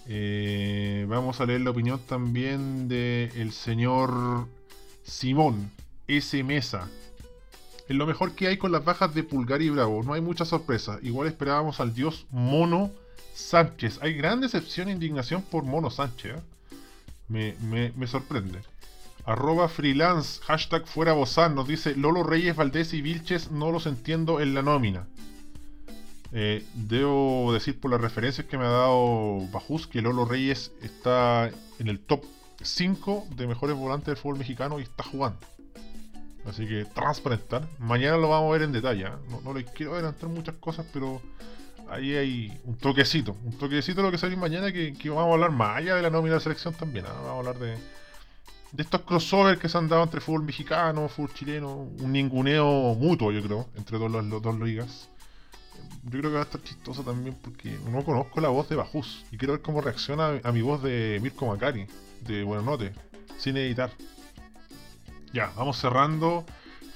Eh, vamos a leer la opinión también del el señor Simón S. Mesa. Es lo mejor que hay con las bajas de Pulgar y Bravo. No hay mucha sorpresa. Igual esperábamos al dios Mono Sánchez. Hay gran decepción e indignación por Mono Sánchez. ¿eh? Me, me- me sorprende. Arroba freelance, hashtag fuera Bozán, nos dice Lolo Reyes, Valdés y Vilches, no los entiendo en la nómina. Eh, debo decir por las referencias que me ha dado Bajus que Lolo Reyes está en el top 5 de mejores volantes del fútbol mexicano y está jugando. Así que transparentar. Mañana lo vamos a ver en detalle. ¿eh? No, les quiero adelantar muchas cosas, pero ahí hay un toquecito. Un toquecito de lo que sale mañana que, que vamos a hablar más allá de la nómina de selección también. ¿eh? Vamos a hablar de, de estos crossovers que se han dado entre fútbol mexicano, fútbol chileno. Un ninguneo mutuo, yo creo, entre dos, las dos ligas. Yo creo que va a estar chistoso también porque no conozco la voz de Bajus y quiero ver cómo reacciona a mi voz de Mirko Macari, de Buenas Noches, sin editar. Ya, vamos cerrando.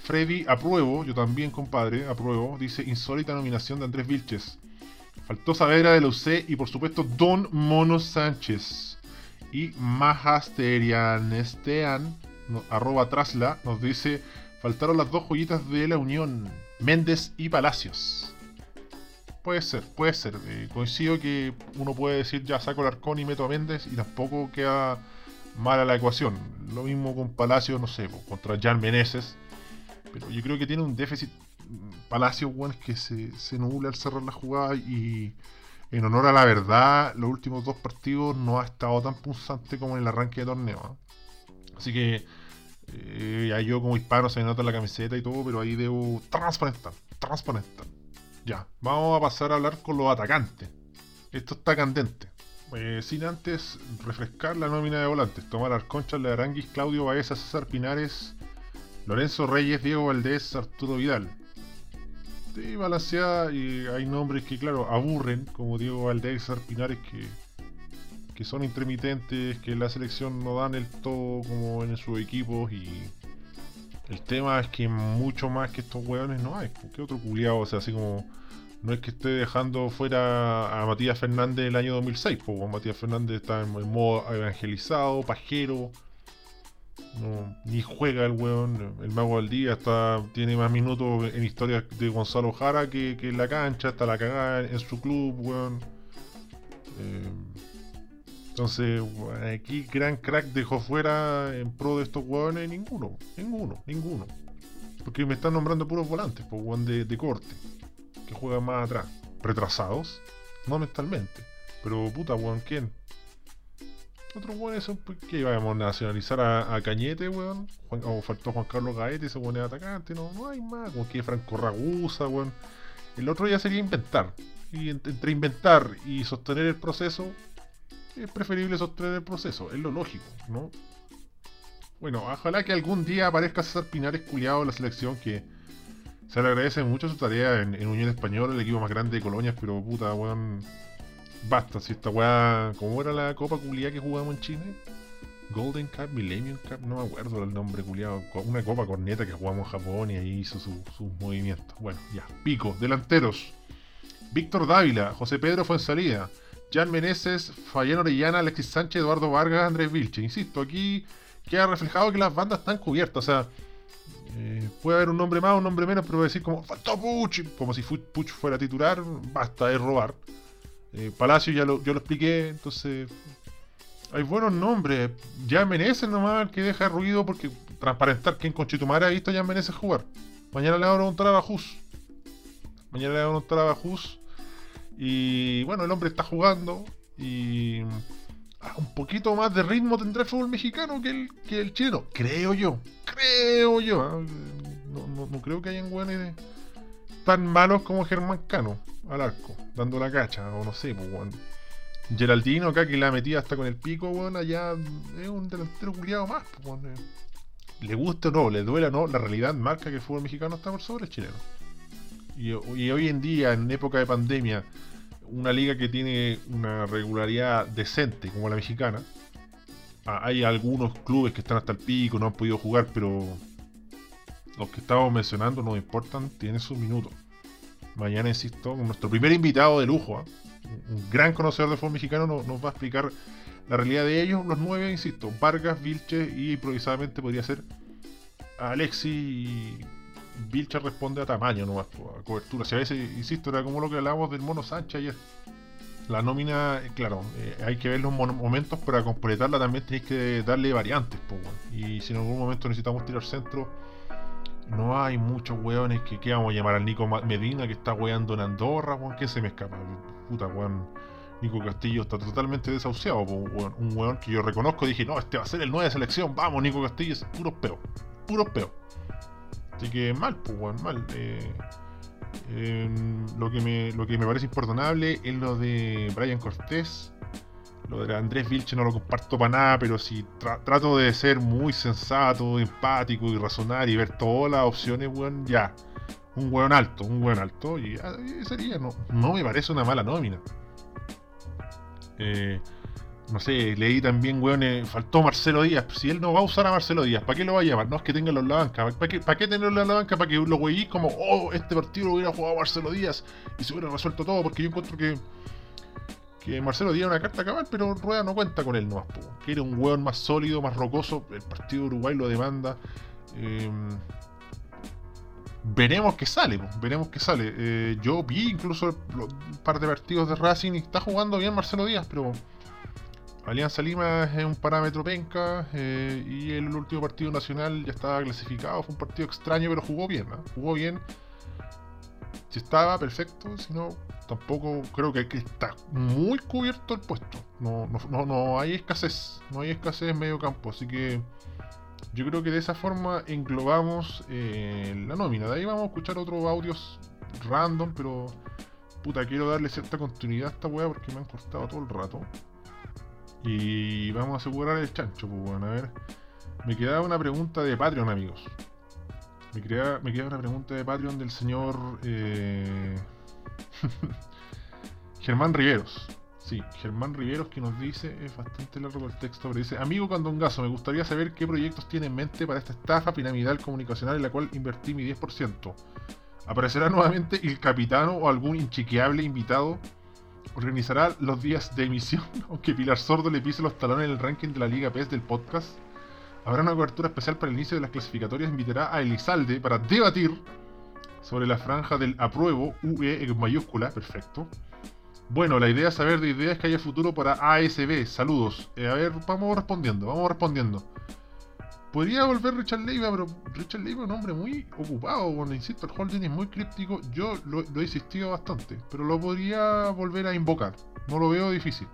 Freddy, apruebo, yo también, compadre, apruebo. Dice insólita nominación de Andrés Vilches. Faltó Saavedra de la UC y por supuesto Don Mono Sánchez. Y Mahasterianestean, no, arroba trasla, nos dice faltaron las dos joyitas de la Unión, Méndez y Palacios. Puede ser, puede ser. Eh, coincido que uno puede decir ya saco el arcón y meto a Méndez y tampoco queda mala la ecuación. Lo mismo con Palacio, no sé, po, contra Jan Meneses. Pero yo creo que tiene un déficit mm, Palacio, weón, que se, se nubla al cerrar la jugada y en honor a la verdad, los últimos dos partidos no ha estado tan punzante como en el arranque de torneo. ¿ah? Así que eh, ya yo como hispano se me nota la camiseta y todo, pero ahí debo transparentar, transparentar. Ya, vamos a pasar a hablar con los atacantes. Esto está candente. Eh, sin antes refrescar la nómina de volantes. Tomar Arconcha, Aranguis, Claudio Baeza, César Pinares, Lorenzo Reyes, Diego Valdés, Arturo Vidal. Sí, balanceada y hay nombres que, claro, aburren, como Diego Valdés, Pinares, que, que son intermitentes, que la selección no dan el todo como en sus equipos y el tema es que mucho más que estos hueones no hay. ¿Qué otro culiado? O sea, así como. No es que esté dejando fuera a Matías Fernández el año 2006, porque Matías Fernández está en modo evangelizado, pajero. Ni juega el weón. El mago del día está, tiene más minutos en historias de Gonzalo Jara que, en la cancha, está la cagada en su club, weón. Eh, entonces, aquí gran crack dejó fuera en pro de estos hueones ninguno, ninguno, ninguno. Porque me están nombrando puros volantes, pues weón de, de corte, que juegan más atrás. retrasados, no mentalmente. Pero puta, weón, ¿quién? Otros weones son pues, que íbamos a nacionalizar a, Cañete, weón. O faltó Juan Carlos Gaete, ese weón es atacante, no, no hay más, como que Franco Ragusa, weón. El otro ya sería inventar. Y ent- entre inventar y sostener el proceso, es preferible sostener el proceso, es lo lógico, ¿no? Bueno, ojalá que algún día aparezca César Pinares culiado en la selección que se le agradece mucho su tarea en, en Unión Española, el equipo más grande de colonias, pero puta, weón. Basta, si esta weá. ¿Cómo era la copa culiada que jugamos en Chile? Golden Cup, Millennium Cup, no me acuerdo el nombre culiado. Una copa corneta que jugamos en Japón y ahí hizo su- sus movimientos. Bueno, ya. Pico, delanteros. Víctor Dávila, José Pedro Fuensalida, Jan Meneses, Fabián Orellana, Alexis Sánchez, Eduardo Vargas, Andrés Vilche. Insisto, aquí queda reflejado que las bandas están cubiertas. O sea, eh, puede haber un nombre más, un nombre menos, pero decir como faltó Puch, como si Puch fuera titular, basta, es robar. Eh, Palacio ya lo, yo lo expliqué, entonces hay buenos nombres. Ya Meneses nomás el que deja ruido porque transparentar que en Conchetumare ha visto a Jan Meneses jugar. Mañana le van a preguntar a Bajus. Mañana le van a preguntar a Bajus. Y bueno, el hombre está jugando y ah, un poquito más de ritmo tendrá el fútbol mexicano que el, que el chileno. Creo yo. Creo yo. ah. No, no- no creo que hayan güeyes tan malos como Germán Cano al arco, dando la cacha, o no sé, pues. Geraldino acá que la metía hasta con el pico, weón, allá es un delantero culiado más, pues. Le guste o no, le duela o no, la realidad marca que el fútbol mexicano está por sobre el chileno. Y, y hoy en día, en época de pandemia, una liga que tiene una regularidad decente como la mexicana, ah, hay algunos clubes que están hasta el pico, no han podido jugar, pero los que estábamos mencionando no importan, tienen sus minutos. Mañana, insisto, nuestro primer invitado de lujo, ¿ah? un gran conocedor del fútbol mexicano, nos, va a explicar la realidad de ellos. Los nueve, insisto, Vargas, Vilche y improvisadamente podría ser Alexi y Vilche responde a tamaño nomás, a cobertura. Si a veces, insisto, era como lo que hablábamos del Mono Sánchez ayer. La nómina, eh, claro, eh, hay que ver los momentos, para completarla también tenéis que darle variantes. weón. Y si en algún momento necesitamos tirar centro, no hay muchos weones que, que vamos a llamar al Nico Medina que está weando en Andorra, weón, que se me escapa. Puta, weón. Nico Castillo está totalmente desahuciado, weón. un weón que yo reconozco, dije, no, este va a ser el 9 de selección, vamos, Nico Castillo, es puro peo, puro peo. Así que mal, pues, weón, mal. Eh, em, lo, que me, lo que me parece imperdonable es lo de Brian Cortés. Lo de Andrés Vilche no lo comparto para nada, pero si tra- trato de ser muy sensato, empático y razonar y ver todas las opciones, weón, ya. Un weón alto, un weón alto, y ah, y sería, no, no me parece una mala nómina. Eh, no sé, leí también, weón, eh, faltó Marcelo Díaz. Si él no va a usar a Marcelo Díaz, ¿para qué lo va a llamar? No es que tenganlo en la banca. ¿Para qué, para qué tenerlo en la banca? Para que lo weís como, oh, este partido lo hubiera jugado Marcelo Díaz y se hubiera resuelto todo. Porque yo encuentro que, que Marcelo Díaz es una carta cabal, pero Rueda no cuenta con él nomás. Po. Quiere un weón más sólido, más rocoso. El partido de Uruguay lo demanda. Eh, veremos qué sale, veremos qué sale. Eh, yo vi incluso un par de partidos de Racing y está jugando bien Marcelo Díaz, pero Alianza Lima es un parámetro penca eh, y el último partido nacional ya estaba clasificado, fue un partido extraño, pero jugó bien, ¿ah? jugó bien. Si estaba, perfecto, si no, tampoco creo que, que está muy cubierto el puesto. No, no, no, no hay escasez, no hay escasez en medio campo, así que yo creo que de esa forma englobamos eh, la nómina. De ahí vamos a escuchar otros audios random, pero puta, quiero darle cierta continuidad a esta weá porque me han cortado todo el rato. Y vamos a asegurar el chancho, pues bueno, a ver. Me quedaba una pregunta de Patreon, amigos. Me queda, me queda una pregunta de Patreon del señor eh, Germán Riveros. Sí, Germán Riveros que nos dice, es bastante largo el texto, pero dice, amigo Candongazo, me gustaría saber qué proyectos tiene en mente para esta estafa piramidal comunicacional en la cual invertí mi 10%. ¿Aparecerá nuevamente el capitano o algún inchequeable invitado? ¿Organizará los días de emisión aunque Pilar Sordo le pise los talones en el ranking de la Liga PES del podcast? ¿Habrá una cobertura especial para el inicio de las clasificatorias? Invitará a Elizalde para debatir sobre la franja del apruebo, UE en mayúscula, perfecto. Bueno, la idea es saber de ideas que haya futuro para ASB. Saludos. Eh, a ver, vamos respondiendo, vamos respondiendo. Podría volver Richard Leiva, pero Richard Leiva es un hombre muy ocupado. Bueno, insisto, el holding es muy críptico. Yo lo, he insistido bastante, pero lo podría volver a invocar. No lo veo difícil.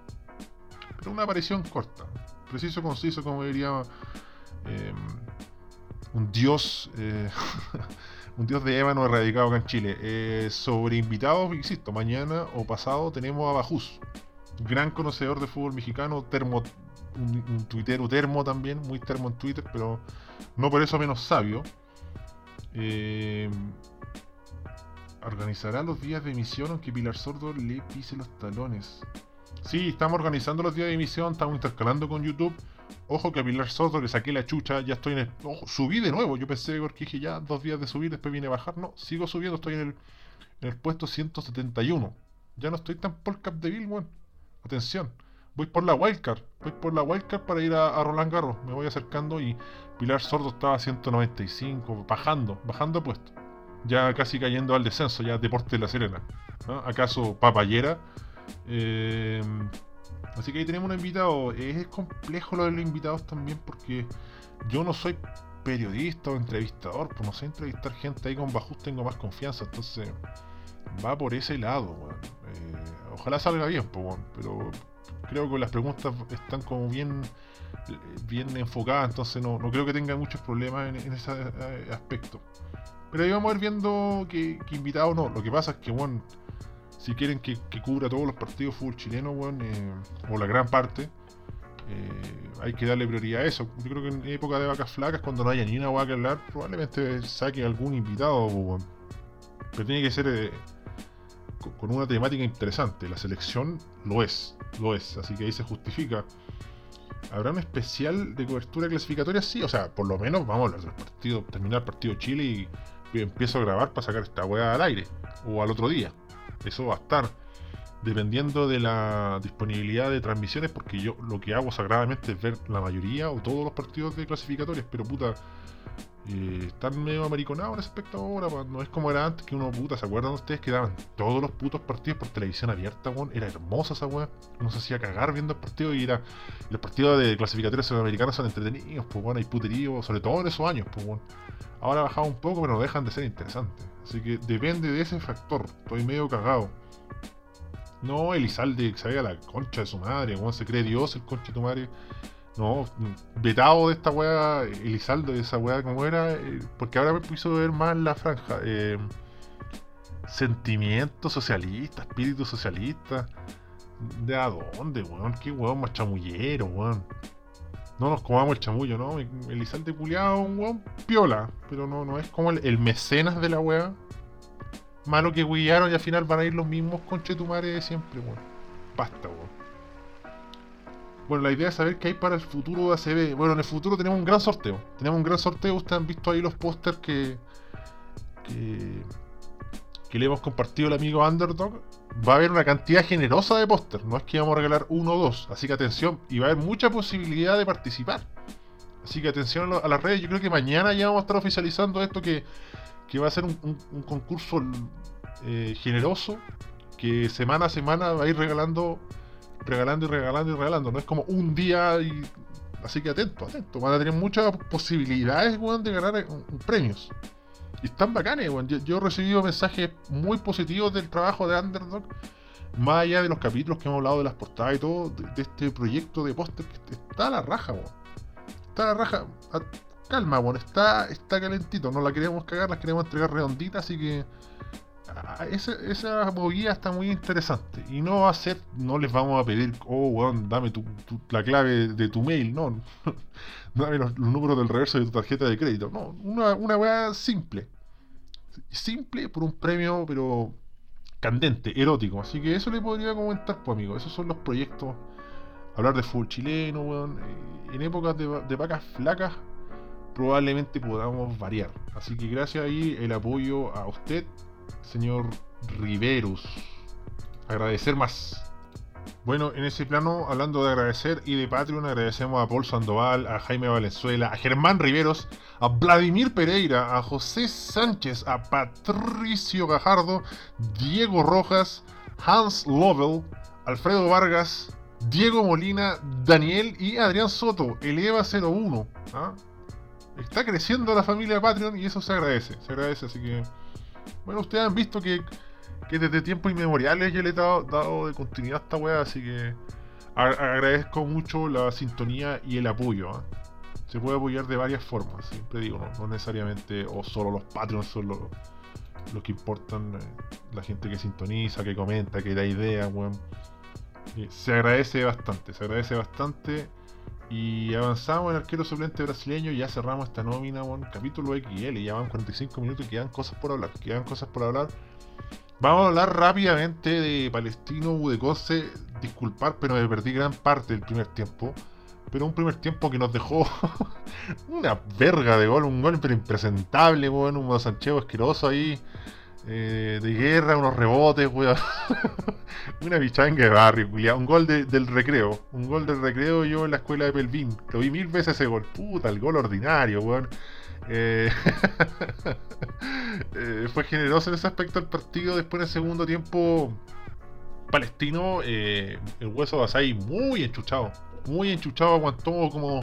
Pero una aparición corta, preciso, conciso, como diría eh, un dios. eh, un dios de ébano erradicado acá en Chile. Eh, sobre invitados, insisto, mañana o pasado tenemos a Bajus, gran conocedor de fútbol mexicano, termo, un, un tuitero termo también, muy termo en Twitter, pero no por eso menos sabio. Eh, organizará los días de emisión aunque Pilar Sordo le pise los talones. Sí, estamos organizando los días de emisión, estamos intercalando con YouTube. Ojo que a Pilar Sordo le saqué la chucha, ya estoy en el. Ojo, subí de nuevo. Yo pensé porque dije ya dos días de subir, después viene a bajar. No, sigo subiendo, estoy en el, en el puesto 171. Ya no estoy tan por Cap de Bill, weón. Atención, voy por la wildcard. Voy por la wildcard para ir a, Roland Garros. Me voy acercando y Pilar Sordo estaba a 195, bajando, bajando puesto. Ya casi cayendo al descenso, ya Deporte de la Serena. ¿Acaso Papayera? Eh, así que ahí tenemos un invitado. Es complejo lo de los invitados también porque yo no soy periodista o entrevistador, pues no sé entrevistar gente ahí con Bajus tengo más confianza, entonces va por ese lado. Eh, ojalá salga bien, pues, weón, pero creo que las preguntas están como bien bien enfocadas, entonces no, no creo que tenga muchos problemas en, en ese eh, aspecto. Pero ahí vamos a ir viendo que, que invitado no. Lo que pasa es que, bueno, si quieren que, cubra todos los partidos de fútbol chileno, bueno, eh, o la gran parte, eh, hay que darle prioridad a eso. Yo creo que en época de vacas flacas, cuando no haya ni una vaca que hablar, probablemente saque algún invitado, pero tiene que ser eh, con, una temática interesante. La selección lo es, lo es, así que ahí se justifica. ¿Habrá un especial de cobertura clasificatoria? Sí, o sea, por lo menos vamos a hablar del partido, terminar el partido Chile y empiezo a grabar para sacar esta weá al aire o al otro día. Eso va a estar dependiendo de la disponibilidad de transmisiones, porque yo lo que hago sagradamente es ver la mayoría o todos los partidos de clasificatorias, pero puta, eh, están medio amariconados aspecto ahora, pa, no es como era antes que uno, puta, ¿se acuerdan ustedes que daban todos los putos partidos por televisión abierta, weón? Era hermosa esa weá, uno se hacía cagar viendo el partido y era, los partidos de clasificatorias sudamericanas son entretenidos, pues bueno, hay puterío, sobre todo en esos años, pues bueno. Ahora ha bajado un poco, pero no dejan de ser interesantes. Así que depende de ese factor. Estoy medio cagado. No, Elizalde que se vaya a la concha de su madre, weón, se cree Dios el concha de tu madre. No, vetado de esta weá, Elizaldo, de esa weá como era, eh, porque ahora me puso ver más la franja. Eh, sentimiento socialista, espíritu socialista. ¿De a dónde, weón? ¿Qué weón más chamullero, weón? No nos comamos el chamullo, ¿no? Elizalde culiado, un weón piola, pero no, no es como el, mecenas de la weá. Malo que huillaron y al final van a ir los mismos conchetumares de siempre, weón. Basta, weón. Bueno, la idea es saber qué hay para el futuro de ACB. Bueno, en el futuro tenemos un gran sorteo. Tenemos un gran sorteo. Ustedes han visto ahí los pósters que, que. que le hemos compartido al amigo Underdog. Va a haber una cantidad generosa de pósters. No es que vamos a regalar uno o dos. Así que atención. Y va a haber mucha posibilidad de participar. Así que atención a, las redes. Yo creo que mañana ya vamos a estar oficializando esto que, que va a ser un concurso eh, generoso. Que semana a semana va a ir regalando regalando y regalando y regalando. No es como un día y. Así que atento, atento. Van a tener muchas posibilidades, weón, de ganar eh, premios. Y están bacanes, weón. Yo, he recibido mensajes muy positivos del trabajo de Underdog. Más allá de los capítulos que hemos hablado de las portadas y todo, de, este proyecto de póster que está a la raja, weón. Está a la raja. Calma, weón. Está, está calentito. No la queremos cagar, la queremos entregar redondita, así que esa, esa movida está muy interesante. Y no va a ser, no les vamos a pedir, oh, weón, dame tu, la clave de tu mail, no. dame los, números del reverso de tu tarjeta de crédito. No, una, una weá simple. Simple por un premio, pero candente, erótico. Así que eso le podría comentar, pues, amigo. Esos son los proyectos. Hablar de fútbol chileno, weón. Eh, En épocas de vacas flacas, probablemente podamos variar. Así que gracias ahí el apoyo a usted señor Riverus. Agradecer más. Bueno, en ese plano, hablando de agradecer y de Patreon, agradecemos a Paul Sandoval, a Jaime Valenzuela, a Germán Riveros, a Vladimir Pereira, a José Sánchez, a Patricio Gajardo, Diego Rojas, Hans Lovell, Alfredo Vargas, Diego Molina, Daniel y Adrián Soto, el EVA 01. ¿ah? está creciendo la familia Patreon y eso se agradece, se agradece, así que bueno, ustedes han visto que, que desde tiempos inmemoriales yo le he dado, dado de continuidad a esta weá, así que agradezco mucho la sintonía y el apoyo. ¿ah? Se puede apoyar de varias formas, siempre digo, no, necesariamente o solo los Patreons son los, los que importan, eh, la gente que sintoniza, que comenta, que da ideas, weón. Eh, Se agradece bastante, se agradece bastante. Y avanzamos en arquero suplente brasileño, ya cerramos esta nómina, weón, capítulo XL, ya van 45 minutos y quedan cosas por hablar, quedan cosas por hablar. Vamos a hablar rápidamente de Palestino Udecose, disculpar, pero me perdí gran parte del primer tiempo. Pero un primer tiempo que nos dejó una verga de gol, un gol pero impresentable, weón, un Sancheo asqueroso ahí, eh, de guerra, unos rebotes, weón. una bichanga de barrio, un gol de- del recreo, un gol del recreo yo en la escuela de Pelvin, lo vi mil veces ese gol, puta, el gol ordinario, weón. Eh, eh, fue generoso en ese aspecto el partido. Después en el segundo tiempo, Palestino, el hueso de Asai muy enchuchado. Muy enchuchado, aguantó como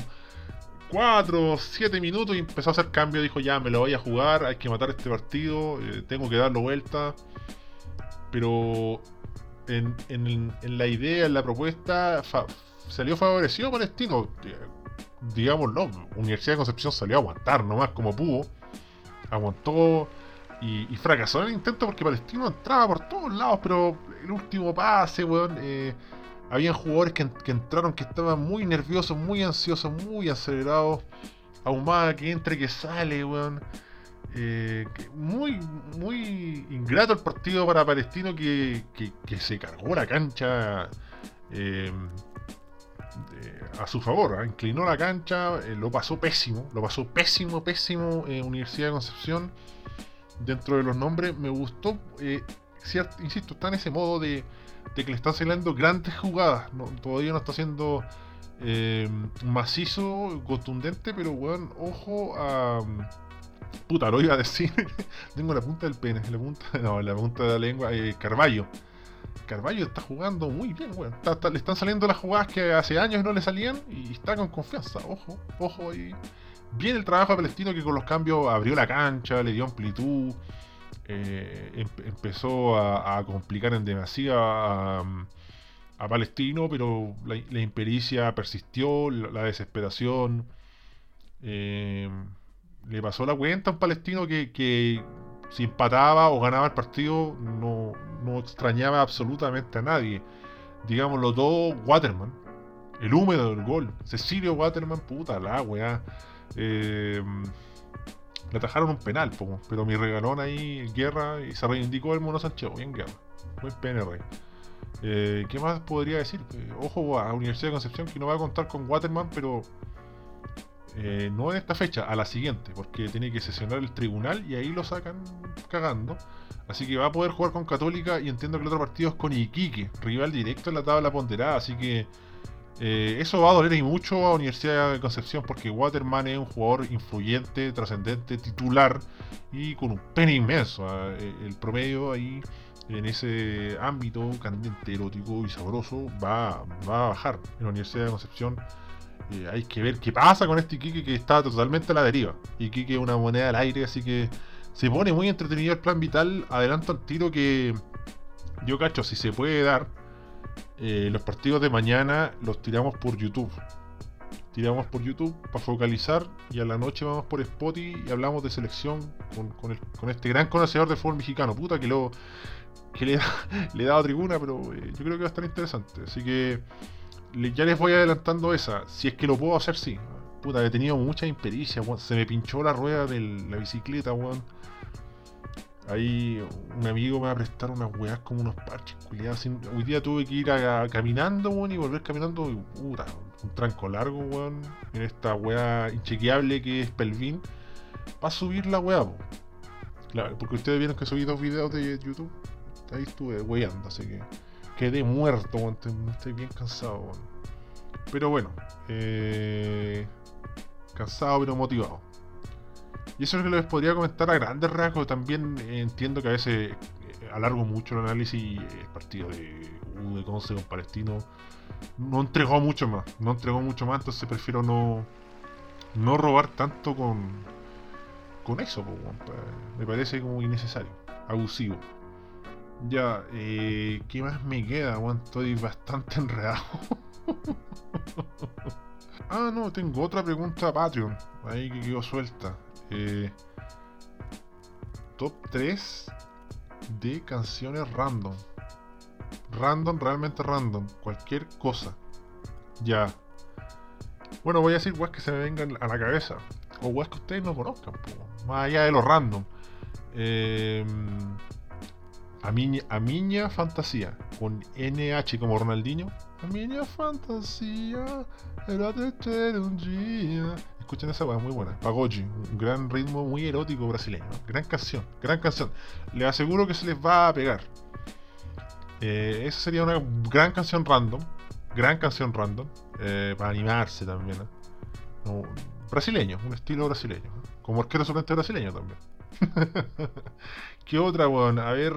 4 7 minutos y empezó a hacer cambio. Dijo: Ya me lo voy a jugar, hay que matar este partido, eh, tengo que darlo vuelta. Pero en, en- en la idea, en la propuesta, salió favorecido Palestino. Eh, Digámoslo, Universidad de Concepción salió a aguantar nomás como pudo. Aguantó y, y fracasó en el intento porque Palestino entraba por todos lados, pero el último pase, weón. eh, habían jugadores que, en- que entraron que estaban muy nerviosos, muy ansiosos, muy acelerados. Ahumada que entra que sale, weón. Eh, muy, muy ingrato el partido para Palestino que, que- se cargó la cancha eh, de- a su favor. ¿ah? Inclinó la cancha, eh, lo pasó pésimo, lo pasó pésimo, pésimo eh, Universidad de Concepción. Dentro de los nombres, me gustó, eh, ciert- insisto, está en ese modo de, de que le están saliendo grandes jugadas. todavía no está siendo eh, macizo, contundente, pero weón, ojo a. Puta, lo iba a decir. Tengo la punta del pene, la punta, no, la punta de la lengua, eh, Carballo. Carballo está jugando muy bien, weón. Le están saliendo las jugadas que hace años no le salían y está con confianza. Ojo, ojo ahí. Bien el trabajo de Palestino que con los cambios abrió la cancha, le dio amplitud, eh, em- empezó a, complicar en demasía a, Palestino, pero la, impericia persistió, la, desesperación. eh, le pasó la cuenta a un palestino que, que si empataba o ganaba el partido no, no extrañaba absolutamente a nadie. Digámoslo todo, Waterman, el húmedo del gol. Cecilio Waterman, puta la weá. Eh, le atajaron un penal, pero mi regalón ahí, guerra, y se reivindicó el Mono Sánchez, bien guerra. Buen PNR. Eh, ¿Qué más podría decir? Eh, ojo a Universidad de Concepción que no va a contar con Waterman, pero eh, no en esta fecha, a la siguiente, porque tiene que sesionar el tribunal y ahí lo sacan cagando. Así que va a poder jugar con Católica y entiendo que el otro partido es con Iquique, rival directo en la tabla ponderada, así que eh, eso va a doler y mucho a Universidad de Concepción porque Waterman es un jugador influyente, trascendente, titular y con un pene inmenso. ah, eh, El promedio ahí en ese ámbito candente, erótico y sabroso va, va a bajar en la Universidad de Concepción. Eh, hay que ver qué pasa con este Iquique que está totalmente a la deriva. Iquique es una moneda al aire, así que se pone muy entretenido el plan vital. Adelanto al tiro que yo cacho, si se puede dar, eh, los partidos de mañana los tiramos por YouTube. Tiramos por YouTube para focalizar y a la noche vamos por Spotify y hablamos de selección con, este gran conocedor del fútbol mexicano. Puta que lo que le, he dado tribuna, pero eh, yo creo que va a estar interesante. Así que ya les voy adelantando esa. Si es que lo puedo hacer, sí. Puta, he tenido mucha impericia. Se me pinchó la rueda de la bicicleta, weón. Ahí un amigo me va a prestar unas weas como unos parches culiados. Hoy día tuve que ir a- caminando, y volver caminando. Un tranco largo, weón. En esta wea inchequeable que es Pelvin. Para subir la wea, porque ustedes vieron que subí dos videos de YouTube. Ahí estuve weando, así que quedé muerto. Estoy, bien cansado. Pero bueno, eh, cansado pero motivado. Y eso es lo que les podría comentar a grandes rasgos. También entiendo que a veces eh, alargo mucho el análisis el partido de U de Conce con Palestino no entregó mucho más. No entregó mucho más, entonces prefiero no, no robar tanto con, con eso, me parece como innecesario, abusivo. Ya, eh, ¿qué más me queda? weón? Estoy bastante enredado. Ah, no, tengo otra pregunta a Patreon, ahí que quedó suelta. Eh, top 3 de canciones random. Random, realmente random. Cualquier cosa. Ya. Bueno, voy a decir weas que se me vengan a la cabeza. O weas que ustedes no conozcan, más allá de lo random. Eh, a miña, a miña fantasía. Con NH como Ronaldinho. A miña fantasía. Era de un día. Escuchen esa wea, muy buena. Pagoji, un gran ritmo muy erótico brasileño. Gran canción, gran canción. Les aseguro que se les va a pegar. Eh, esa sería una gran canción random. Gran canción random. eh, para animarse también. ¿eh? Brasileño, un estilo brasileño. ¿eh? Como arquero suplente brasileño también. ¿Qué otra, weón? A ver.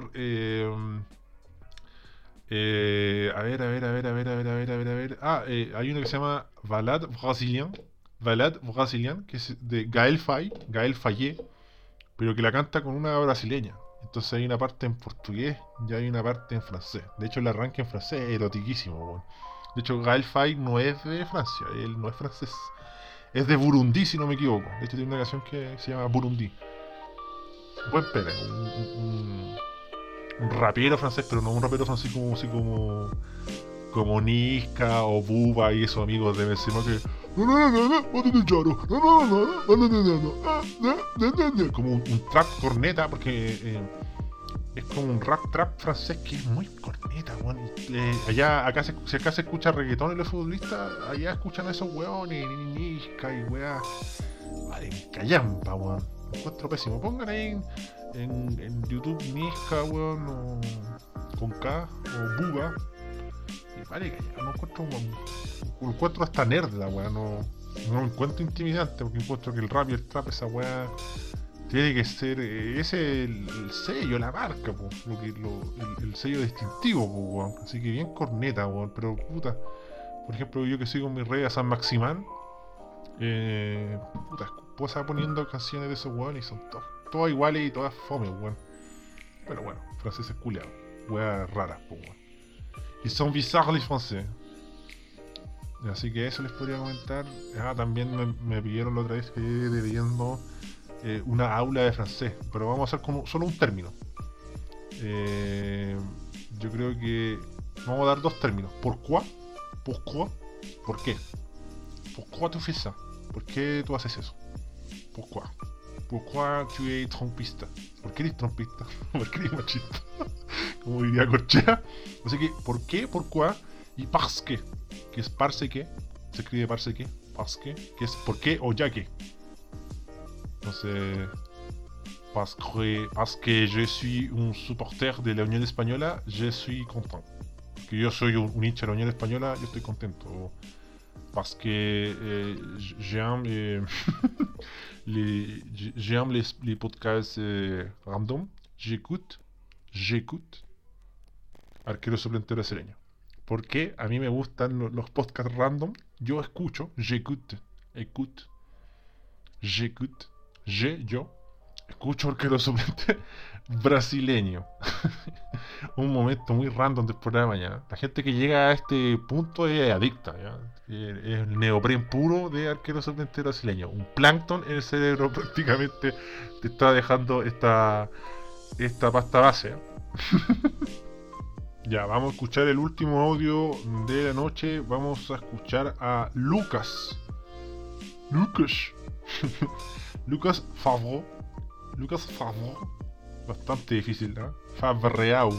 Eh, a ver, a ver, a ver, a ver, a ver, a ver, a ver, a ver. Ah, eh, hay uno que se llama Ballade Brasilien. Ballade Brasilien, que es de Gael Fay, Gael Fayé, pero que la canta con una brasileña. Entonces hay una parte en portugués y hay una parte en francés. De hecho, el arranque en francés es erotiquísimo, weón. De hecho, Gael Fay no es de Francia, él no es francés. Es de Burundi, si no me equivoco. De hecho, tiene una canción que se llama Burundi. Buen pene, un- un rapero francés, pero no un rapero francés como, así como, como Niska o Buba y esos amigos de Benzema que. Como un, trap corneta, porque eh, es como un rap trap francés que es muy corneta. Y, eh, allá, acá se, si acá se escucha reggaetón en los futbolistas, allá escuchan a esos weones, Niska y weá. Vale, callampa, weón. Lo encuentro pésimo. Pongan ahí en, en, en YouTube Niska, weón, o con K, o Buba. Y vale, callampa. No encuentro, weón, lo encuentro hasta nerd la weá, no, no lo encuentro intimidante porque encuentro que el rap y el trap, esa weá, tiene que ser, eh, ese es el, el sello, la marca, po, lo que, lo, el, el sello distintivo, po, weón. Así que bien corneta, weón, pero puta, por ejemplo, yo que sigo mi rey a San Maximán, eh, puta, puedo estar poniendo canciones de esos weón y son todas, iguales y todas fome, weón. Pero bueno, franceses culiados, weas raras, weón. Y son bizarros los franceses. Así que eso les podría comentar. Ah, también me, me pidieron la otra vez que debiendo eh, una aula de francés, pero vamos a hacer como solo un término. Eh, yo creo que vamos a dar dos términos. ¿Pourquoi? ¿Pourquoi? ¿Por qué? ¿Pourquoi tu fais ça? ¿Por qué tú haces eso? ¿Pourquoi? ¿Pourquoi tu es trompista? ¿Por qué eres trompista? ¿Por qué eres machista? Como diría Corchea. Así que, ¿por qué? ¿Pourquoi? Y parce que, que es parce que, se escribe parce que, parce que, que es por qué o ya que. Entonces, parce que, parce que je suis un supporter de la Unión Española, je suis content. Que yo soy un, un hincha de la Unión Española, yo estoy contento. Parce que eh, j'aime eh, les, j'aime les, les podcasts eh, random, j'écoute, j'écoute arquero suplente brasileño. Porque a mí me gustan lo- los podcasts random. Yo escucho, j'écoute, écoute, j'écoute, je, yo, escucho arquero suplente brasileño. Un momento muy random del programa ya. La gente que llega a este punto es adicta. Eh, el neopren puro de arquero suplente brasileño. Un plancton en el cerebro prácticamente te está dejando esta, esta pasta base. ¿ya? Vamos a escuchar el último audio de la noche. Vamos a escuchar a Lucas. Lucas. Lucas Favreau. Lucas Favreau. Bastante difícil, ¿no? Favreau.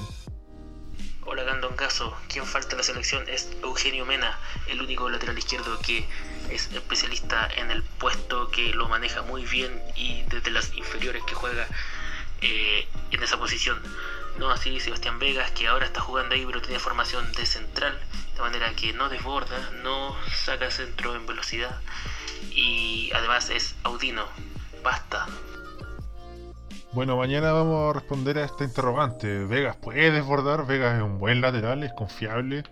Hola Gandongazo, quien falta en la selección es Eugenio Mena, el único lateral izquierdo que es especialista en el puesto, que lo maneja muy bien y desde las inferiores que juega eh, en esa posición. No así Sebastián Vegas, que ahora está jugando ahí, pero tiene formación de central, de manera que no desborda, no saca centro en velocidad y además es Audino. Basta, Bueno, mañana vamos a responder a esta interrogante. Vegas puede desbordar, Vegas es un buen lateral, es confiable.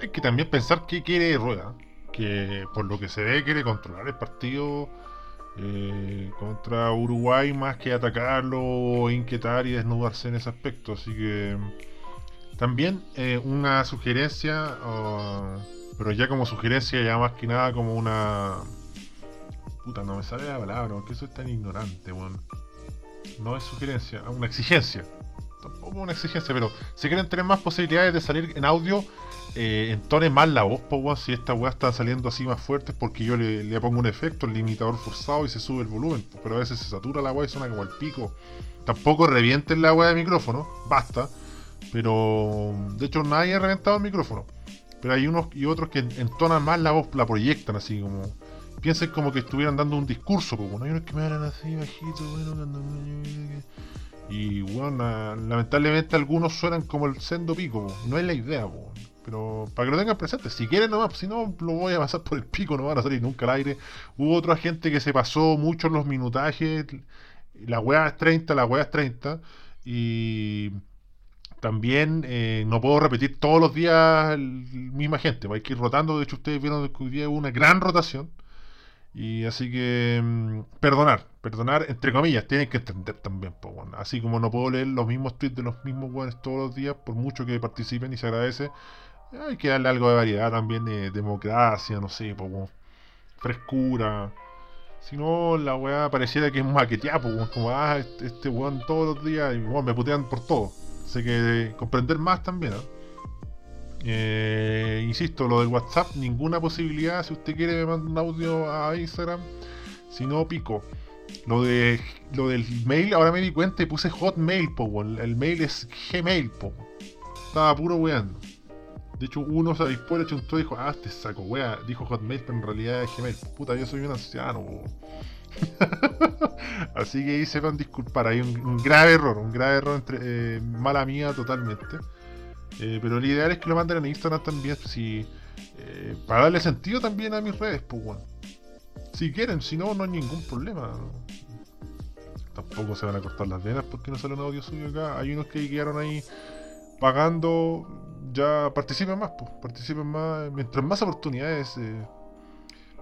Hay que también pensar qué quiere Rueda. que por lo que se ve quiere controlar el partido eh, contra Uruguay más que atacarlo, inquietar y desnudarse en ese aspecto. Así que también eh, una sugerencia, o- pero ya como sugerencia, ya más que nada como una... Puta, no me sale la palabra, porque eso es tan ignorante, weón. No es sugerencia, una exigencia. Tampoco una exigencia, pero si quieren tener más posibilidades de salir en audio, eh, entone más la voz, po. Si esta weá está saliendo así más fuerte, es porque yo le, pongo un efecto, el limitador forzado y se sube el volumen. Pero a veces se satura la weá y suena como el pico. Tampoco revienten la weá de micrófono, basta. Pero de hecho nadie ha reventado el micrófono. Pero hay unos y otros que entonan más la voz, la proyectan así como. Piensen como que estuvieran dando un discurso, pues bueno, hay unos que me hablan así bajito, bueno, cuando- y bueno, la- lamentablemente algunos suenan como el sendo pico, no es la idea, pero para que lo tengan presente, si quieren nomás, si no lo voy a pasar por el pico, no van a salir nunca al aire. Hubo otra gente que se pasó mucho en los minutajes, la weá es 30, la weá es 30, y también eh, no puedo repetir todos los días el- misma gente, hay que ir rotando, de hecho ustedes vieron que hoy día hubo una gran rotación. Y así que mm, perdonar, perdonar entre comillas, tienen que entender también, po, weón. así como no puedo leer los mismos tweets de los mismos weones todos los días, por mucho que participen y se agradece, hay que darle algo de variedad también, de democracia, no sé, po, weón. frescura. Si no, la weá pareciera que es maqueteada, weón, como ah, este, este weón todos los días, y weón, me putean por todo. Así que comprender más también, ¿ah? Eh, insisto, lo del WhatsApp, ninguna posibilidad. Si usted quiere, me manda un audio a Instagram. Si no, pico. Lo de lo del mail, ahora me di cuenta y puse Hotmail, po. El mail es Gmail, po. Estaba puro weando. De hecho, uno se avispó, le chuntó y dijo, ah, este saco, wea. Dijo Hotmail, pero en realidad es Gmail. Puta, yo soy un anciano. Así que ahí sepan disculpar. Hay un, un grave error, un grave error entre eh, mala mía totalmente. Eh, pero lo ideal es que lo manden en Instagram también, si, eh, para darle sentido también a mis redes, pues bueno. Si quieren, si no, no hay ningún problema. Tampoco se van a cortar las venas porque no sale un audio suyo acá. Hay unos que quedaron ahí pagando, ya participen más, pues, participen más. Mientras más oportunidades, eh,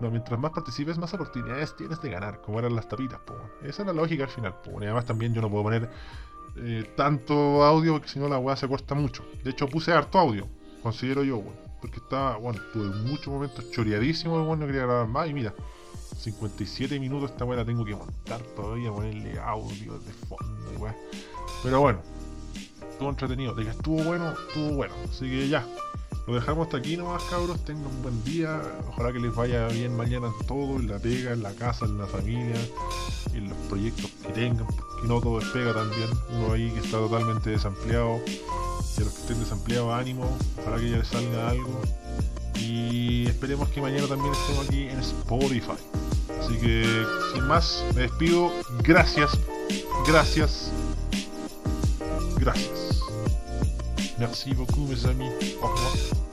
no, mientras más participes, más oportunidades tienes de ganar, como eran las tapitas, pues. Esa es la lógica al final, pues. Y además también yo no puedo poner eh, tanto audio porque si no la weá se corta mucho. De hecho puse harto audio, considero yo, weón. Porque estaba, bueno, tuve muchos momentos choreadísimos, bueno, no quería grabar más y mira, 57 minutos esta weá la tengo que montar todavía, ponerle audio de fondo weá. Pero bueno, estuvo entretenido. De que estuvo bueno, estuvo bueno. Así que ya. Lo dejamos hasta aquí nomás, cabros. Tengan un buen día. Ojalá que les vaya bien mañana en todo, en la pega, en la casa, en la familia, en los proyectos que tengan, porque no todo es pega también. Uno ahí que está totalmente desempleado. Y a los que estén desempleados, ánimo. Ojalá que ya les salga algo. Y esperemos que mañana también estemos aquí en Spotify. Así que, sin más, me despido. Gracias. Gracias. Gracias. Merci beaucoup, mes amis. Au revoir.